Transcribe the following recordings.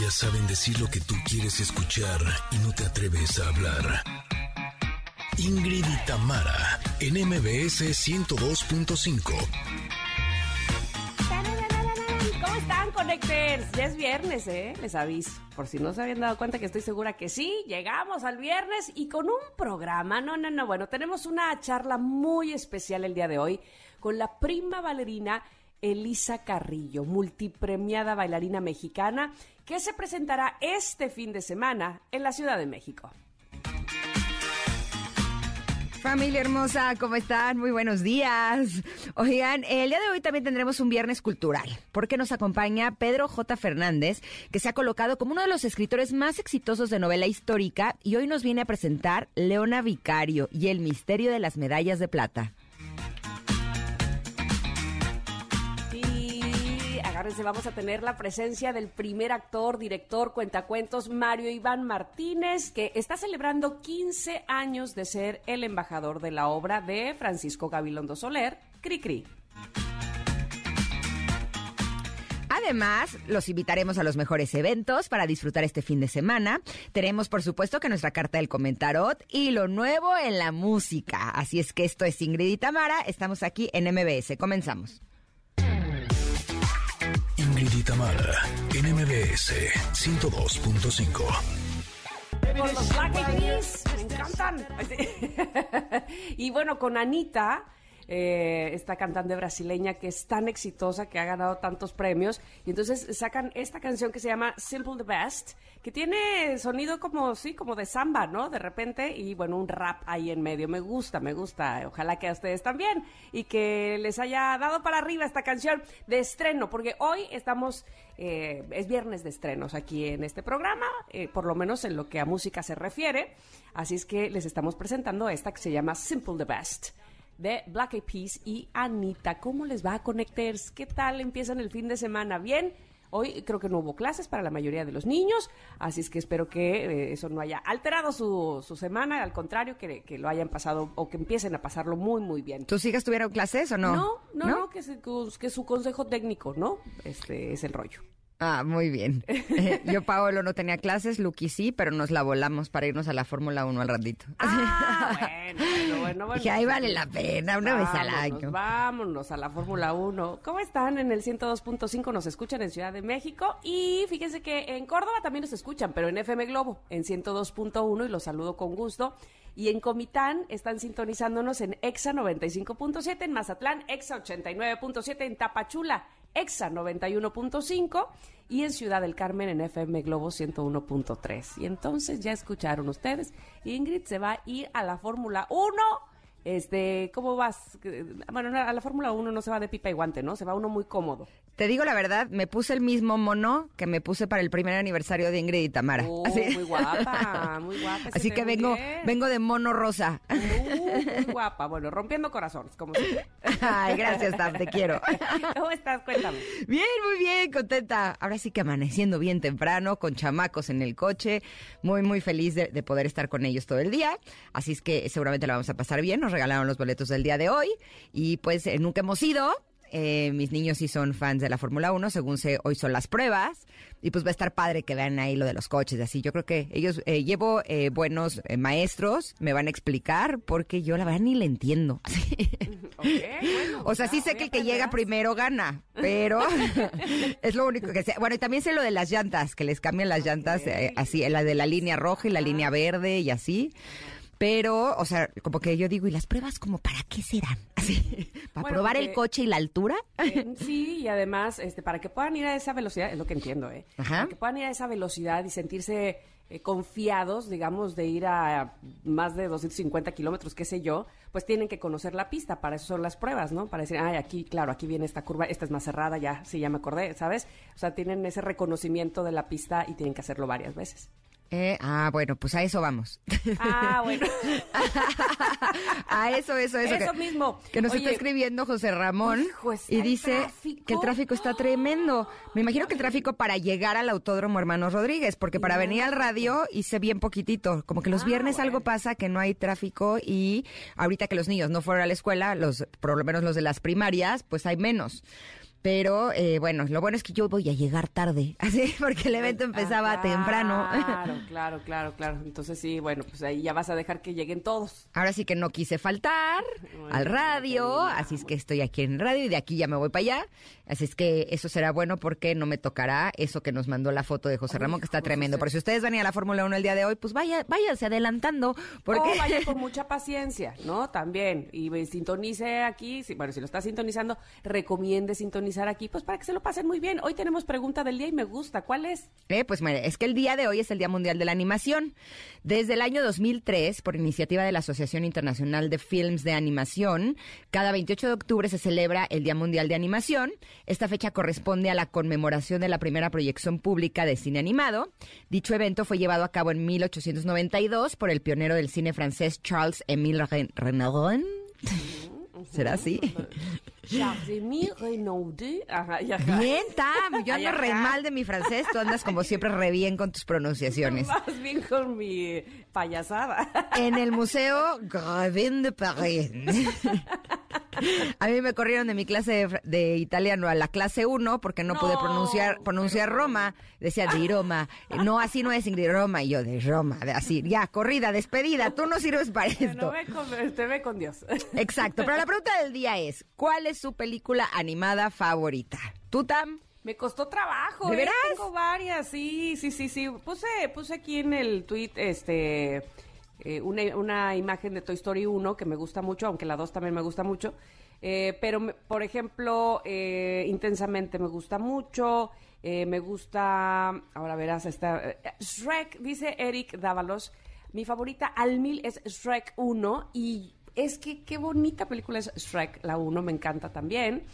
Ellas saben decir lo que tú quieres escuchar y no te atreves a hablar. Ingrid y Tamara, en MBS 102.5. ¿Cómo están, Connectors? Ya es viernes, ¿eh? Les aviso. Por si no se habían dado cuenta que estoy segura que sí, llegamos al viernes y con un programa. No, no, no. Bueno, tenemos una charla muy especial el día de hoy con la prima bailarina Elisa Carrillo, multipremiada bailarina mexicana, que se presentará este fin de semana en la Ciudad de México. Familia hermosa, ¿cómo están? Muy buenos días. Oigan, el día de hoy también tendremos un viernes cultural, porque nos acompaña Pedro J. Fernández, que se ha colocado como uno de los escritores más exitosos de novela histórica y hoy nos viene a presentar Leona Vicario y el misterio de las medallas de plata. Vamos a tener la presencia del primer actor, director, cuentacuentos, Mario Iván Martínez, que está celebrando 15 años de ser el embajador de la obra de Francisco Gabilondo Soler, Cricri. Además, los invitaremos a los mejores eventos para disfrutar este fin de semana. Tenemos, por supuesto, que nuestra carta del comentarot y lo nuevo en la música. Así es que esto es Ingrid y Tamara. Estamos aquí en MBS. Comenzamos. Ingrid Tamara, en MBS 102.5. Por los Black Eyed Peas, me encantan. y bueno, con Anita eh, esta cantante brasileña que es tan exitosa, que ha ganado tantos premios. Y entonces sacan esta canción que se llama Simple the Best, que tiene sonido como, sí, como de samba, ¿no? De repente, y bueno, un rap ahí en medio. Me gusta, me gusta. Ojalá que a ustedes también. Y que les haya dado para arriba esta canción de estreno, porque hoy estamos, eh, es viernes de estrenos aquí en este programa, eh, por lo menos en lo que a música se refiere. Así es que les estamos presentando esta que se llama Simple the Best de Black Eyed Peas y Anita. ¿Cómo les va a Connecters? ¿Qué tal empiezan el fin de semana? ¿Bien? Hoy creo que no hubo clases para la mayoría de los niños, así es que espero que eh, eso no haya alterado su, su semana, al contrario, que, que, lo hayan pasado o que empiecen a pasarlo muy, muy bien. ¿Tus hijas tuvieron clases o no? No, no, no, que, que, su consejo técnico, ¿no? Este es el rollo. Ah, muy bien. yo, Paolo, no tenía clases, Lucky sí, pero nos la volamos para irnos a la Fórmula 1 al ratito. Ah, bueno, bueno, bueno. Que ahí vale la pena, una vez al año. Vámonos a la Fórmula 1. ¿Cómo están? En el 102.5 nos escuchan en Ciudad de México y fíjense que en Córdoba también nos escuchan, pero en FM Globo, en 102.1 y los saludo con gusto. Y en Comitán están sintonizándonos en EXA 95.7, en Mazatlán, EXA 89.7, en Tapachula, EXA 91.5 y en Ciudad del Carmen en FM Globo 101.3. Y entonces ya escucharon ustedes, Ingrid se va a ir a la Fórmula 1. Este, ¿cómo vas? Bueno, a la Fórmula 1 no se va de pipa y guante, ¿no? Se va uno muy cómodo. Te digo la verdad, me puse el mismo mono que me puse para el primer aniversario de Ingrid y Tamara. Oh, muy guapa, muy guapa. Así que vengo, vengo de mono rosa. Uh, muy guapa. Bueno, rompiendo corazones, como siempre. Ay, gracias, Tam, te quiero. ¿Cómo estás? Cuéntame. Bien, muy bien, contenta. Ahora sí que amaneciendo bien temprano, con chamacos en el coche. Muy, muy feliz de, de poder estar con ellos todo el día. Así es que seguramente la vamos a pasar bien. Nos regalaron los boletos del día de hoy. Y pues eh, nunca hemos ido eh, mis niños sí son fans de la Fórmula 1, según sé, hoy son las pruebas. Y pues va a estar padre que vean ahí lo de los coches, así. Yo creo que ellos, eh, llevo eh, buenos eh, maestros, me van a explicar, porque yo la verdad ni le entiendo. o sea, sí sé que el que llega primero gana, pero es lo único que sé. Bueno, y también sé lo de las llantas, que les cambian las llantas así, la de la línea roja y la línea verde y así. Pero, o sea, como que yo digo, ¿y las pruebas como para qué serán? Así, ¿Para probar el coche y la altura? Eh, sí, y además, este, para que puedan ir a esa velocidad, es lo que entiendo, ¿eh? Para que puedan ir a esa velocidad y sentirse eh, confiados, digamos, de ir a más de 250 kilómetros, qué sé yo, pues tienen que conocer la pista, para eso son las pruebas, ¿no? Para decir, ay, aquí, claro, aquí viene esta curva, esta es más cerrada, ya, sí, ya me acordé, ¿sabes? O sea, tienen ese reconocimiento de la pista y tienen que hacerlo varias veces. Eh, ah, bueno, pues a eso vamos. Ah, bueno. a eso, eso, eso. Eso mismo. Que nos está escribiendo José Ramón y dice que el tráfico está tremendo. Me imagino que el tráfico para llegar al Autódromo Hermanos Rodríguez, porque para venir al radio hice bien poquitito. Como que los ah, viernes algo pasa que no hay tráfico y ahorita que los niños no fueron a la escuela, los por lo menos los de las primarias, pues hay menos. Pero eh, bueno, lo bueno es que yo voy a llegar tarde, así, porque el evento empezaba Ah, temprano. Claro, claro, claro, claro. Entonces sí, bueno, pues ahí ya vas a dejar que lleguen todos. Ahora sí que no quise faltar Bueno, al radio, así es que estoy aquí en radio y de aquí ya me voy para allá. Así es que eso será bueno porque no me tocará eso que nos mandó la foto de José Ay, Ramón, que está José. tremendo. Pero si ustedes van a ir a la Fórmula 1 el día de hoy, pues vaya, váyanse adelantando. Porque O vaya con mucha paciencia, ¿no? También. Y eh, sintonice aquí, si- bueno, si lo está sintonizando, recomiende sintonizar aquí, pues para que se lo pasen muy bien. Hoy tenemos pregunta del día y me gusta. ¿Cuál es? Eh, pues mire, es que el día de hoy es el Día Mundial de la Animación. Desde el año 2003, por iniciativa de la Asociación Internacional de Films de Animación, cada 28 de octubre se celebra el Día Mundial de Animación. Esta fecha corresponde a la conmemoración de la primera proyección pública de cine animado. Dicho evento fue llevado a cabo en 1892 por el pionero del cine francés Charles Émile Ren- Renaudin. ¿Será así? Charles-Émile Renaudin. Ajá, y ajá. Bien, Tam. Yo ando re mal de mi francés. Tú andas como siempre re bien con tus pronunciaciones. Más bien con mi payasada. en el Museo Gravin de París. A mí me corrieron de mi clase de, de italiano a la clase 1 porque no, pude No, pronunciar Roma. Decía de Roma. No, así no es Ingrid Roma. Y yo de Roma. de así, ya, corrida, despedida. Tú no sirves para No esto. ve con, te ve con Dios. Exacto. Pero la pregunta del día es, ¿cuál es su película animada favorita? ¿Tú, Tam? Me costó trabajo. ¿De ¿eh? veras? Tengo varias, sí, sí, sí, sí. Puse, puse aquí en el tweet, este, eh, una, una imagen de Toy Story 1 que me gusta mucho, aunque la 2 también me gusta mucho. Eh, pero, me- por ejemplo, Intensamente me gusta mucho. me gusta, ahora verás, esta, Shrek, dice Eric Dávalos. Mi favorita al mil es Shrek 1 y es que qué bonita película es Shrek, la 1, me encanta también.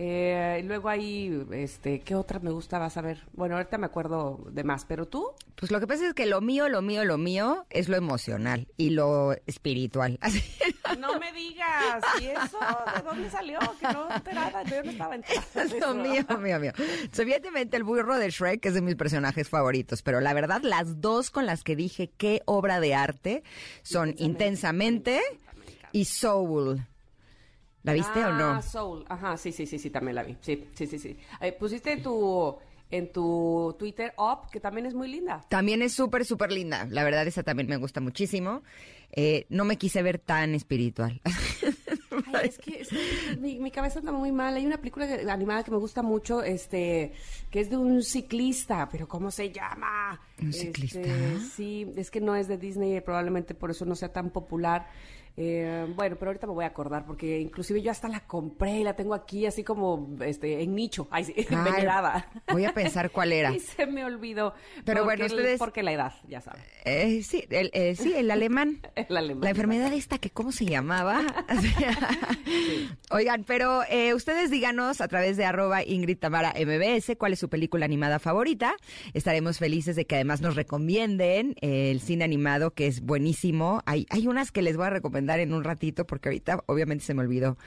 Eh, y luego ahí, este, ¿qué otra me gusta? Vas a ver. Bueno, ahorita me acuerdo de más, pero tú. Pues lo que pasa es que lo mío, lo mío, lo mío es lo emocional y lo espiritual. Así. No me digas, ¿y eso? ¿De dónde salió? Que no enterada, yo no estaba enterada. Es lo mío, mío, mío. Evidentemente el burro de Shrek es de mis personajes favoritos, pero la verdad las dos con las que dije qué obra de arte son Intensamente y Soul. ¿La viste o no? Ah, Soul. Ajá, sí, sí, sí, sí, también la vi. Sí, sí, sí, sí. Eh, pusiste en tu, en tu Twitter Up, que también es muy linda. También es súper, súper linda. La verdad, esa también me gusta muchísimo. Eh, no me quise ver tan espiritual. Ay, es que, es que mi, mi cabeza anda muy mal. Hay una película animada que me gusta mucho, este, que es de un ciclista, pero ¿cómo se llama? ¿Un Este, ciclista? sí, es que no es de Disney, probablemente por eso no sea tan popular. Eh, bueno, pero ahorita me voy a acordar porque inclusive yo hasta la compré y la tengo aquí así como este en nicho, ay, sí, Ay, venerada. voy a pensar cuál era. Y se me olvidó. Pero bueno, Porque ustedes- Porque la edad, ya saben. Eh, sí, el, eh, sí, el alemán. El alemán. La enfermedad esta que, ¿cómo se llamaba? Oigan, pero eh, ustedes díganos a través de arroba Ingrid Tamara MBS cuál es su película animada favorita. Estaremos felices de que además nos recomienden eh, el cine animado, que es buenísimo. Hay, hay unas que les voy a recomendar en un ratito, porque ahorita obviamente se me olvidó.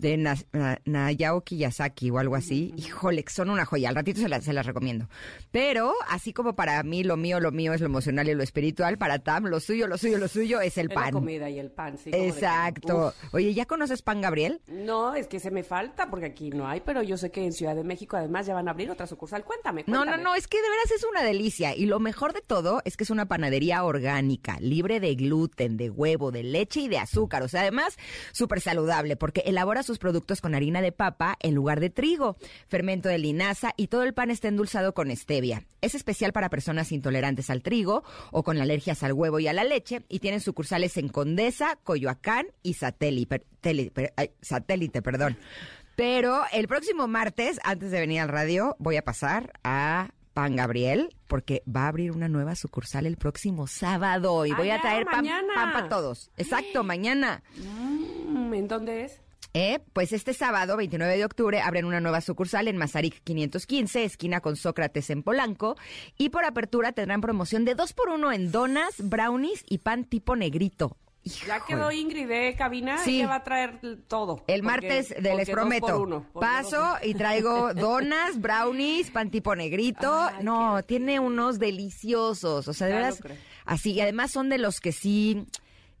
De Na- Na- Nayao Kiyosaki o algo así. Híjole, son una joya. Al ratito se, las- se las recomiendo. Pero, así como para mí lo mío, lo mío es lo emocional y lo espiritual, para Tam, lo suyo, lo suyo, lo suyo es el Es la pan. comida y el pan, sí. que, Exacto. Oye, ¿ya conoces Pan Gabriel? No, es que se me falta porque aquí no hay, pero yo sé que en Ciudad de México además ya van a abrir otra sucursal. Cuéntame, No, no, cuéntame. no, es que de veras es una delicia. Y lo mejor de todo es que es una panadería orgánica, libre de gluten, de huevo, de leche y de azúcar. O sea, además, súper saludable porque elabora sus productos con harina de papa en lugar de trigo, fermento de linaza y todo el pan está endulzado con stevia. Es especial para personas intolerantes al trigo o con alergias al huevo y a la leche y tienen sucursales en Condesa, Coyoacán y Satélite, tele- per- ay, satélite, perdón. Pero el próximo martes, antes de venir al radio, voy a pasar a Pan Gabriel porque va a abrir una nueva sucursal el próximo sábado y voy a traer pan, pan para todos. Exacto, mañana. Mm, ¿En dónde es? Eh, pues este sábado, 29 de octubre, abren una nueva sucursal en Mazarik 515, esquina con Sócrates en Polanco. Y por apertura tendrán promoción de dos por uno en donas, brownies y pan tipo negrito. Ya quedó Ingrid de cabina Sí. ella va a traer todo. El porque- martes, de- les prometo, uno, paso y traigo donas, brownies, pan tipo negrito. Ay, no, tiene unos deliciosos. O sea, de lo veras, así. Y además son de los que sí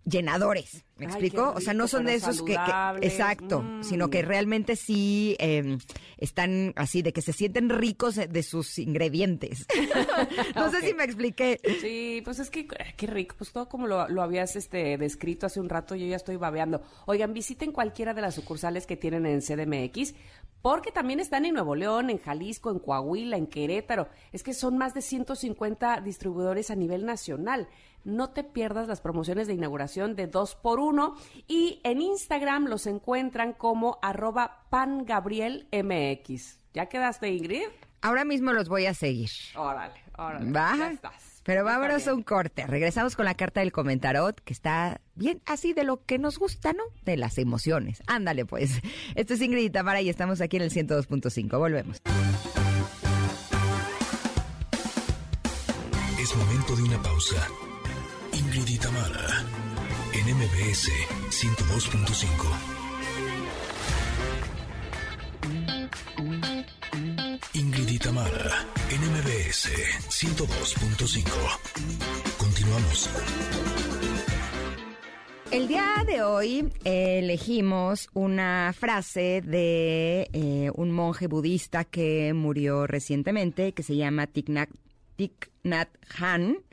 llenadores. ¿Me Ay, explico? o sea, no son de esos que, que- exacto, Mm. sino que realmente sí eh, están así, de que se sienten ricos de- de sus ingredientes. no sé si me expliqué. Sí, pues es que eh, qué rico, pues todo como lo, lo habías este, descrito hace un rato, yo ya estoy babeando. Oigan, visiten cualquiera de las sucursales que tienen en CDMX, porque también están en Nuevo León, en Jalisco, en Coahuila, en Querétaro. Es que son más de 150 distribuidores a nivel nacional. No te pierdas las promociones de inauguración de 2 por 1 y en Instagram los encuentran como arroba pangabrielmx. ¿Ya quedaste, Ingrid? Ahora mismo los voy a seguir. Órale, órale. Va. Ya estás. Pero vámonos a un corte. Regresamos con la carta del comentarot, que está bien así de lo que nos gusta, ¿no? De las emociones. Ándale, pues. Esto es Ingrid y Tamara y estamos aquí en el 102.5. Volvemos. Es momento de una pausa. Ingrid y en MBS 102.5. Ingrid y Tamara, en MBS 102.5. Continuamos. El día de hoy elegimos una frase de eh, un monje budista que murió recientemente, que se llama Thich Nhat, Thich Hanh.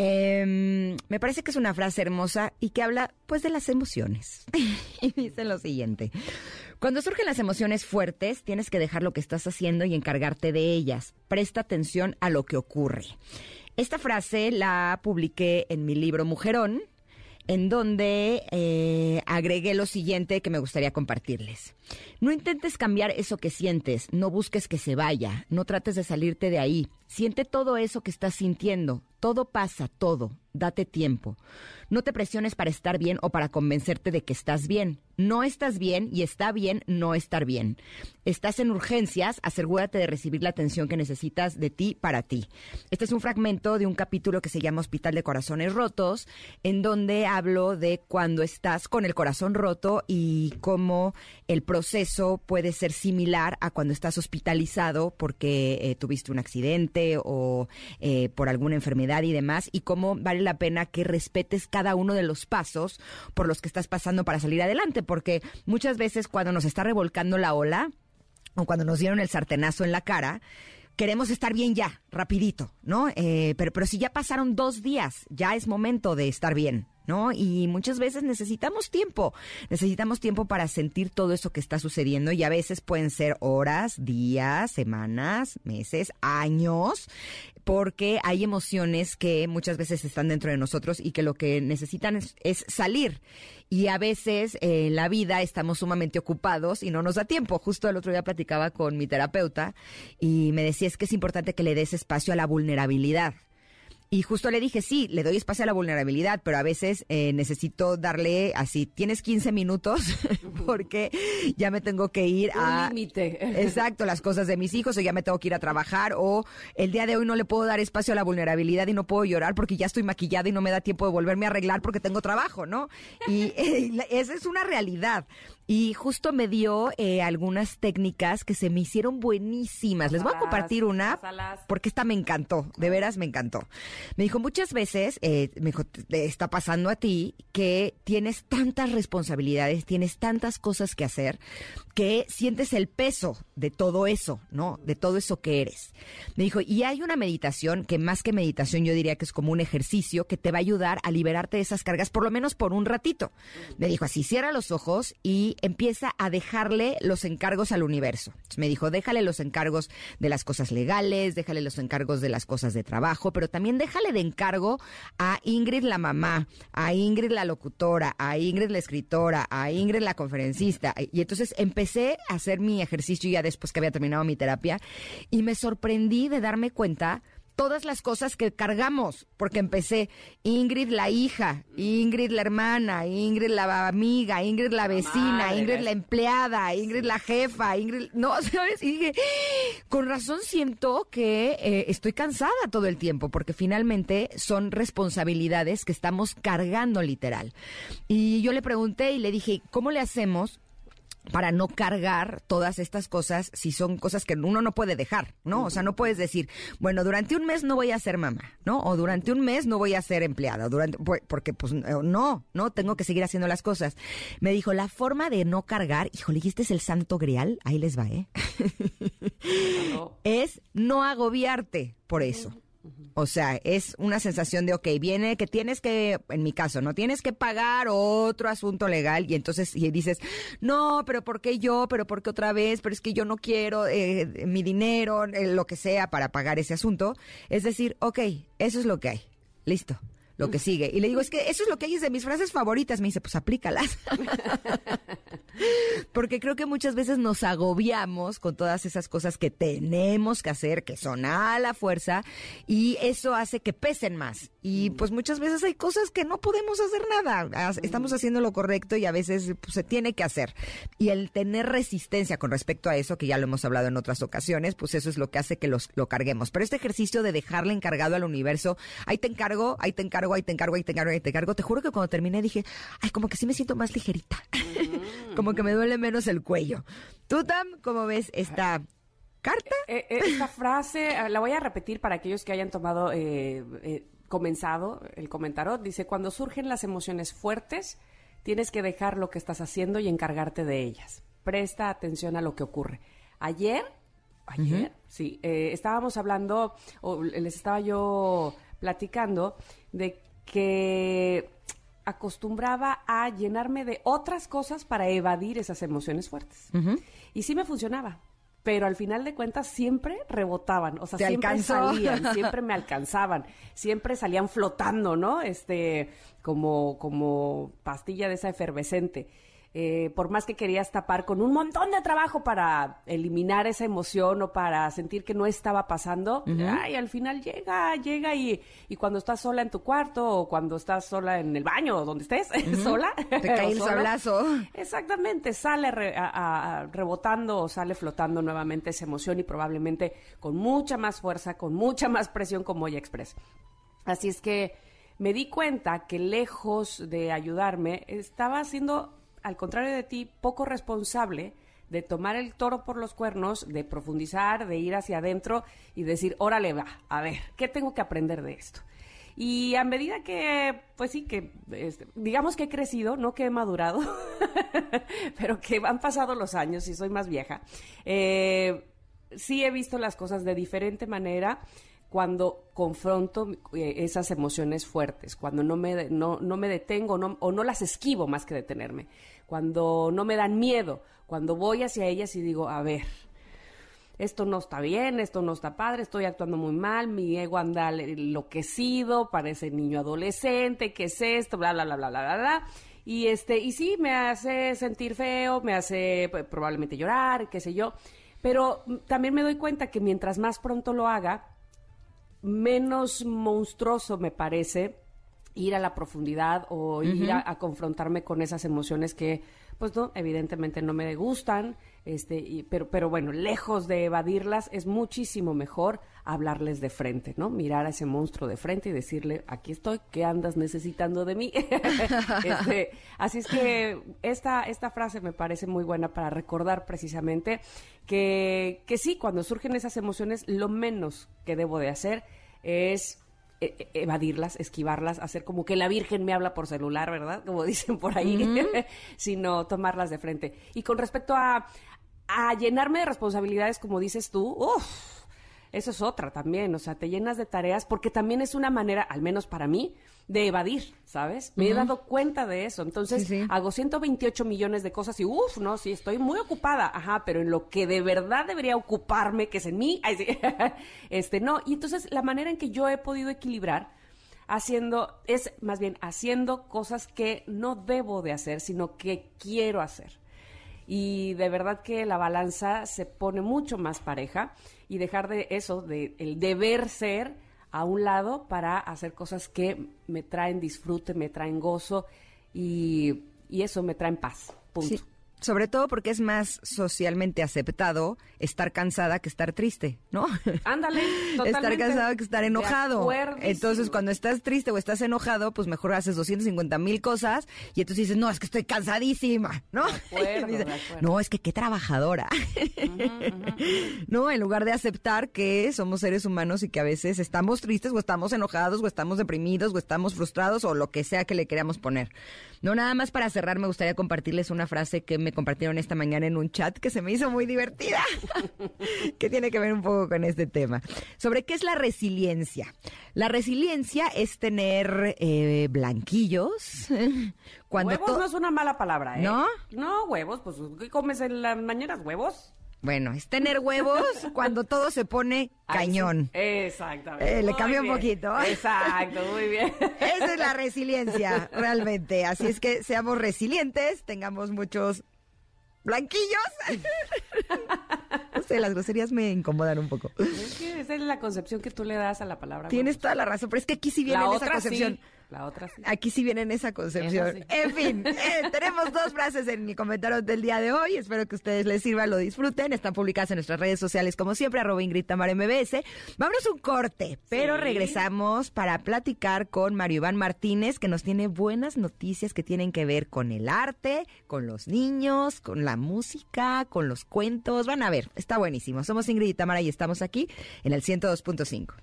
Em, me parece que es una frase hermosa y que habla pues de las emociones. y dice lo siguiente. Cuando surgen las emociones fuertes, tienes que dejar lo que estás haciendo y encargarte de ellas. Presta atención a lo que ocurre. Esta frase la publiqué en mi libro Mujerón, en donde eh, agregué lo siguiente que me gustaría compartirles. No intentes cambiar eso que sientes, no busques que se vaya, no trates de salirte de ahí. Siente todo eso que estás sintiendo, todo pasa, todo, date tiempo. No te presiones para estar bien o para convencerte de que estás bien. No estás bien y está bien no estar bien. Estás en urgencias, asegúrate de recibir la atención que necesitas de ti para ti. Este es un fragmento de un capítulo que se llama Hospital de Corazones Rotos, en donde hablo de cuando estás con el corazón roto y cómo el proceso puede ser similar a cuando estás hospitalizado porque eh, tuviste un accidente o eh, por alguna enfermedad y demás, y cómo vale la pena que respetes cada uno de los pasos por los que estás pasando para salir adelante, porque muchas veces cuando nos está revolcando la ola, o cuando nos dieron el sartenazo en la cara, queremos estar bien ya, rapidito, ¿no? Eh, pero, pero si ya pasaron dos días, ya es momento de estar bien. ¿No? Y muchas veces necesitamos tiempo, necesitamos tiempo para sentir todo eso que está sucediendo y a veces pueden ser horas, días, semanas, meses, años, porque hay emociones que muchas veces están dentro de nosotros y que lo que necesitan es, salir. Y a veces eh, en la vida estamos sumamente ocupados y no nos da tiempo. Justo el otro día platicaba con mi terapeuta y me decía es que es importante que le des espacio a la vulnerabilidad. Y justo le dije, sí, le doy espacio a la vulnerabilidad, pero a veces eh, necesito darle así, tienes 15 minutos porque ya me tengo que ir Un a... límite. Exacto, las cosas de mis hijos o ya me tengo que ir a trabajar o el día de hoy no le puedo dar espacio a la vulnerabilidad y no puedo llorar porque ya estoy maquillada y no me da tiempo de volverme a arreglar porque tengo trabajo, ¿no? Y eh, esa es una realidad. Y justo me dio eh, algunas técnicas que se me hicieron buenísimas. Les voy a compartir una porque esta me encantó, de veras me encantó. Me dijo muchas veces, eh, me dijo, te está pasando a ti que tienes tantas responsabilidades, tienes tantas cosas que hacer, que sientes el peso de todo eso, ¿no? De todo eso que eres. Me dijo, y hay una meditación que más que meditación yo diría que es como un ejercicio que te va a ayudar a liberarte de esas cargas, por lo menos por un ratito. Me dijo así, cierra los ojos y empieza a dejarle los encargos al universo. Me dijo, déjale los encargos de las cosas legales, déjale los encargos de las cosas de trabajo, pero también déjale de encargo a Ingrid la mamá, a Ingrid la locutora, a Ingrid la escritora, a Ingrid la conferencista. Y entonces empecé a hacer mi ejercicio ya después que había terminado mi terapia y me sorprendí de darme cuenta todas las cosas que cargamos, porque empecé Ingrid la hija, Ingrid la hermana, Ingrid la amiga, Ingrid la vecina, madre, Ingrid la empleada, Ingrid la jefa, Ingrid, no, ¿sabes? Y dije, con razón siento que eh, estoy cansada todo el tiempo, porque finalmente son responsabilidades que estamos cargando literal. Y yo le pregunté y le dije, ¿cómo le hacemos? Para no cargar todas estas cosas si son cosas que uno no puede dejar, ¿no? O sea, no puedes decir, bueno, durante un mes no voy a ser mamá, ¿no? O durante un mes no voy a ser empleada, durante, porque pues no, no, tengo que seguir haciendo las cosas. Me dijo, la forma de no cargar, híjole, ¿y este es el santo grial? Ahí les va, ¿eh? es no agobiarte por eso. O sea, es una sensación de, ok, viene que tienes que, en mi caso, no tienes que pagar otro asunto legal y entonces y dices, no, pero ¿por qué yo? ¿Pero por qué otra vez? Pero es que yo no quiero eh, mi dinero, eh, lo que sea para pagar ese asunto. Es decir, ok, eso es lo que hay. Listo lo que sigue. Y le digo, es que eso es lo que hay es de mis frases favoritas. Me dice, pues aplícalas. Porque creo que muchas veces nos agobiamos con todas esas cosas que tenemos que hacer, que son a la fuerza, y eso hace que pesen más. Y pues muchas veces hay cosas que no podemos hacer nada. Estamos haciendo lo correcto y a veces pues, se tiene que hacer. Y el tener resistencia con respecto a eso, que ya lo hemos hablado en otras ocasiones, pues eso es lo que hace que los, lo carguemos. Pero este ejercicio de dejarle encargado al universo, ahí te encargo, ahí te encargo, ahí te encargo, ahí te encargo, ahí te encargo. Te juro que cuando terminé dije, ay, como que sí me siento más ligerita. como que me duele menos el cuello. Tú, Tam, ¿cómo ves esta carta? Eh, eh, esta frase, eh, la voy a repetir para aquellos que hayan tomado, comenzado el comentario. Dice, cuando surgen las emociones fuertes, tienes que dejar lo que estás haciendo y encargarte de ellas. Presta atención a lo que ocurre. Ayer, ayer, sí, estábamos hablando, o les estaba yo platicando de que acostumbraba a llenarme de otras cosas para evadir esas emociones fuertes. Y sí me funcionaba. Pero al final de cuentas siempre rebotaban, o sea, siempre salían, siempre me alcanzaban, siempre salían flotando, ¿no? Este, como, como pastilla de esa efervescente. Eh, por más que querías tapar con un montón de trabajo para eliminar esa emoción o para sentir que no estaba pasando, ay, al final llega, llega y, y, cuando estás sola en tu cuarto o cuando estás sola en el baño o donde estés, sola. Te cae el sablazo. Exactamente, sale rebotando o sale flotando nuevamente esa emoción y probablemente con mucha más fuerza, con mucha más presión como ya Express. Así es que me di cuenta que lejos de ayudarme, estaba haciendo al contrario de ti, poco responsable de tomar el toro por los cuernos, de profundizar, de ir hacia adentro y decir, órale, va, a ver, ¿qué tengo que aprender de esto? Y a medida que, pues sí, que este, digamos que he crecido, no que he madurado, pero que han pasado los años y soy más vieja, eh, sí he visto las cosas de diferente manera cuando confronto eh, esas emociones fuertes, cuando no me, no, no me detengo o no las esquivo más que detenerme cuando no me dan miedo, cuando voy hacia ellas y digo, a ver, esto no está bien, esto no está padre, estoy actuando muy mal, mi ego anda enloquecido, parece niño adolescente, ¿qué es esto? Bla, bla, bla, bla, bla, bla. Y, este, y sí, me hace sentir feo, me hace pues, probablemente llorar, qué sé yo. Pero también me doy cuenta que mientras más pronto lo haga, menos monstruoso me parece ir a la profundidad o ir a, confrontarme con esas emociones que, pues no, evidentemente no me gustan, este, pero, pero bueno, lejos de evadirlas, es muchísimo mejor hablarles de frente, ¿no? Mirar a ese monstruo de frente y decirle, aquí estoy, ¿qué andas necesitando de mí? Este, así es que esta, esta frase me parece muy buena para recordar precisamente que, que sí, cuando surgen esas emociones, lo menos que debo de hacer es e, e, evadirlas, esquivarlas, hacer como que la Virgen me habla por celular, ¿verdad? Como dicen por ahí, sino tomarlas de frente. Y con respecto a, a llenarme de responsabilidades, como dices tú, uff, eso es otra también, o sea, te llenas de tareas porque también es una manera, al menos para mí, de evadir, ¿sabes? Me he dado cuenta de eso. Entonces, hago 128 millones de cosas y uff, no, sí, estoy muy ocupada, ajá, pero en lo que de verdad debería ocuparme, que es en mí, este, no. Y entonces, la manera en que yo he podido equilibrar haciendo, es más bien haciendo cosas que no debo de hacer, sino que quiero hacer. Y de verdad que la balanza se pone mucho más pareja y dejar de eso, de el deber ser, a un lado para hacer cosas que me traen disfrute, me traen gozo y, eso me traen paz. Punto. Sobre todo porque es más socialmente aceptado estar cansada que estar triste, ¿no? Ándale, totalmente. Estar cansado que estar enojado. Entonces, cuando estás triste o estás enojado, pues mejor haces 250 mil cosas y entonces dices, no, es que estoy cansadísima, ¿no? acuerdo, de acuerdo. no, es que qué trabajadora. No, en lugar de aceptar que somos seres humanos y que a veces estamos tristes o estamos enojados o estamos deprimidos o estamos frustrados o lo que sea que le queramos poner. No, nada más para cerrar, me gustaría compartirles una frase que me compartieron esta mañana en un chat que se me hizo muy divertida, que tiene que ver un poco con este tema. Sobre qué es la resiliencia. La resiliencia es tener eh, blanquillos. Cuando huevos no es una mala palabra, ¿eh? ¿No? No, huevos, pues ¿qué comes en las mañanas? ¿Huevos? Bueno, es tener huevos cuando todo se pone cañón. Exactamente. Eh, le Muy cambié un poquito. Exacto, muy bien. Esa es la resiliencia, realmente. Así es que seamos resilientes, tengamos muchos blanquillos. No sé, las groserías me incomodan un poco. Es que esa es la concepción que tú le das a la palabra. Tienes huevos. toda la razón, pero es que aquí sí viene la esa otra concepción. sí. La otra sí. Aquí sí viene en esa concepción. Sí. En fin, eh, tenemos dos frases en mi comentario del día de hoy. Espero que a ustedes les sirva, lo disfruten. Están publicadas en nuestras redes sociales, como siempre, arroba Ingrid Tamara MBS. Vámonos un corte, pero Sí. regresamos para platicar con Mario Iván Martínez, que nos tiene buenas noticias que tienen que ver con el arte, con los niños, con la música, con los cuentos. Van a ver, está buenísimo. Somos Ingrid y Tamara y estamos aquí en el 102.5.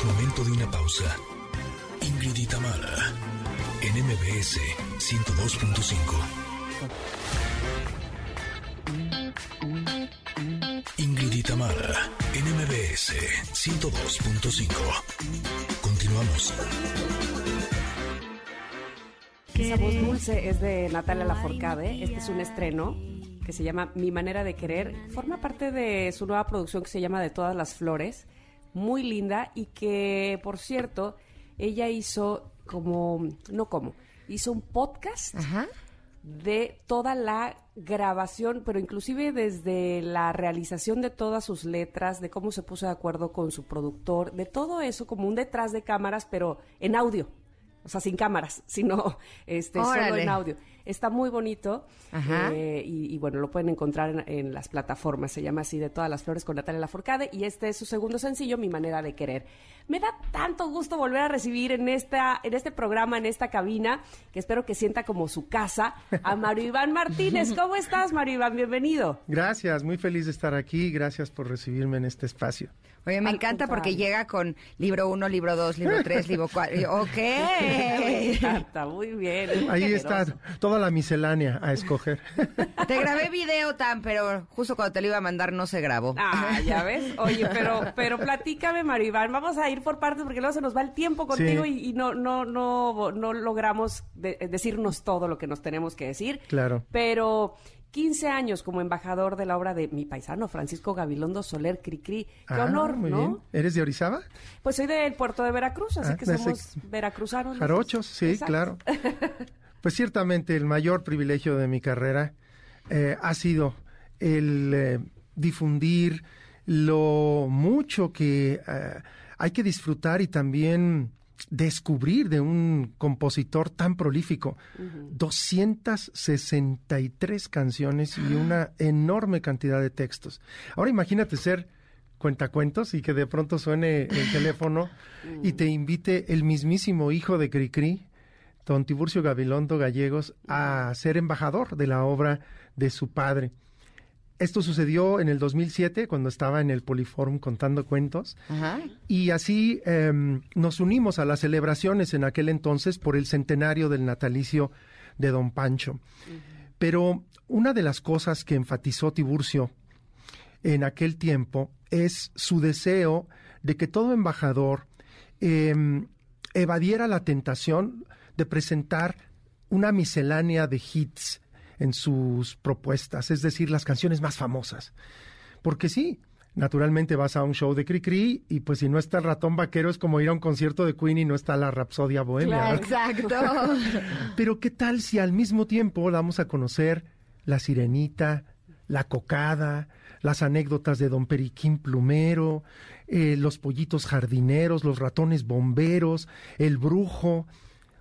Es momento de una pausa. Ingrid y Tamara, en MBS 102.5. Ingrid y Tamara, en MBS 102.5. Continuamos. Esa voz dulce es de Natalia Lafourcade. Este es un estreno que se llama Mi manera de querer. Forma parte de su nueva producción que se llama De todas las flores. Muy linda y que, por cierto, ella hizo como, no como, hizo un podcast Ajá. de toda la grabación, pero inclusive desde la realización de todas sus letras, de cómo se puso de acuerdo con su productor, de todo eso como un detrás de cámaras, pero en audio. O sea, sin cámaras, sino este, solo en audio. Está muy bonito Ajá. eh, y, y bueno, lo pueden encontrar en, en las plataformas. Se llama así De todas las flores con Natalia Lafourcade y este es su segundo sencillo, Mi manera de querer. Me da tanto gusto volver a recibir en esta en este programa, en esta cabina, que espero que sienta como su casa, a Mario Iván Martínez. ¿Cómo estás, Mario Iván? Bienvenido. Gracias, muy feliz de estar aquí. Gracias por recibirme en este espacio. Oye, me Al encanta porque llega con libro uno, libro dos, libro tres, libro cuatro. Y yo, Me Ok. encanta, muy bien. es muy Ahí generoso. está toda la miscelánea a escoger. Te grabé video tan, pero justo cuando te lo iba a mandar no se grabó. Ah, ya ves. Oye, pero, pero platícame, Mario Iván. Vamos a ir por partes porque luego se nos va el tiempo contigo Sí. y, y no, no, no, no logramos de- decirnos todo lo que nos tenemos que decir. Claro. Pero 15 años como embajador de la obra de mi paisano, Francisco Gabilondo Soler Cricri. Qué Ah, honor, muy ¿no? bien. ¿Eres de Orizaba? Pues soy del puerto de Veracruz, así Ah, que ese- somos veracruzanos. Jarochos, sí, Exacto. claro. Pues ciertamente el mayor privilegio de mi carrera eh, ha sido el eh, difundir lo mucho que eh, hay que disfrutar y también descubrir de un compositor tan prolífico. 263 canciones y una enorme cantidad de textos. Ahora imagínate ser cuentacuentos y que de pronto suene el teléfono y te invite el mismísimo hijo de Cricri, don Tiburcio Gabilondo Gallegos, a ser embajador de la obra de su padre. Esto sucedió en el 2007, cuando estaba en el Poliforum contando cuentos, Ajá. y así em, nos unimos a las celebraciones en aquel entonces por el centenario del natalicio de don Pancho. Pero una de las cosas que enfatizó Tiburcio en aquel tiempo es su deseo de que todo embajador em, evadiera la tentación de presentar una miscelánea de hits en sus propuestas, es decir, las canciones más famosas. Porque sí, naturalmente vas a un show de Cricri y pues si no está el ratón vaquero es como ir a un concierto de Queen y no está la Rapsodia Bohemia. ¿verdad? Exacto. Pero ¿qué tal si al mismo tiempo damos a conocer la sirenita, la cocada, las anécdotas de don Periquín Plumero, eh, los pollitos jardineros, los ratones bomberos, el brujo?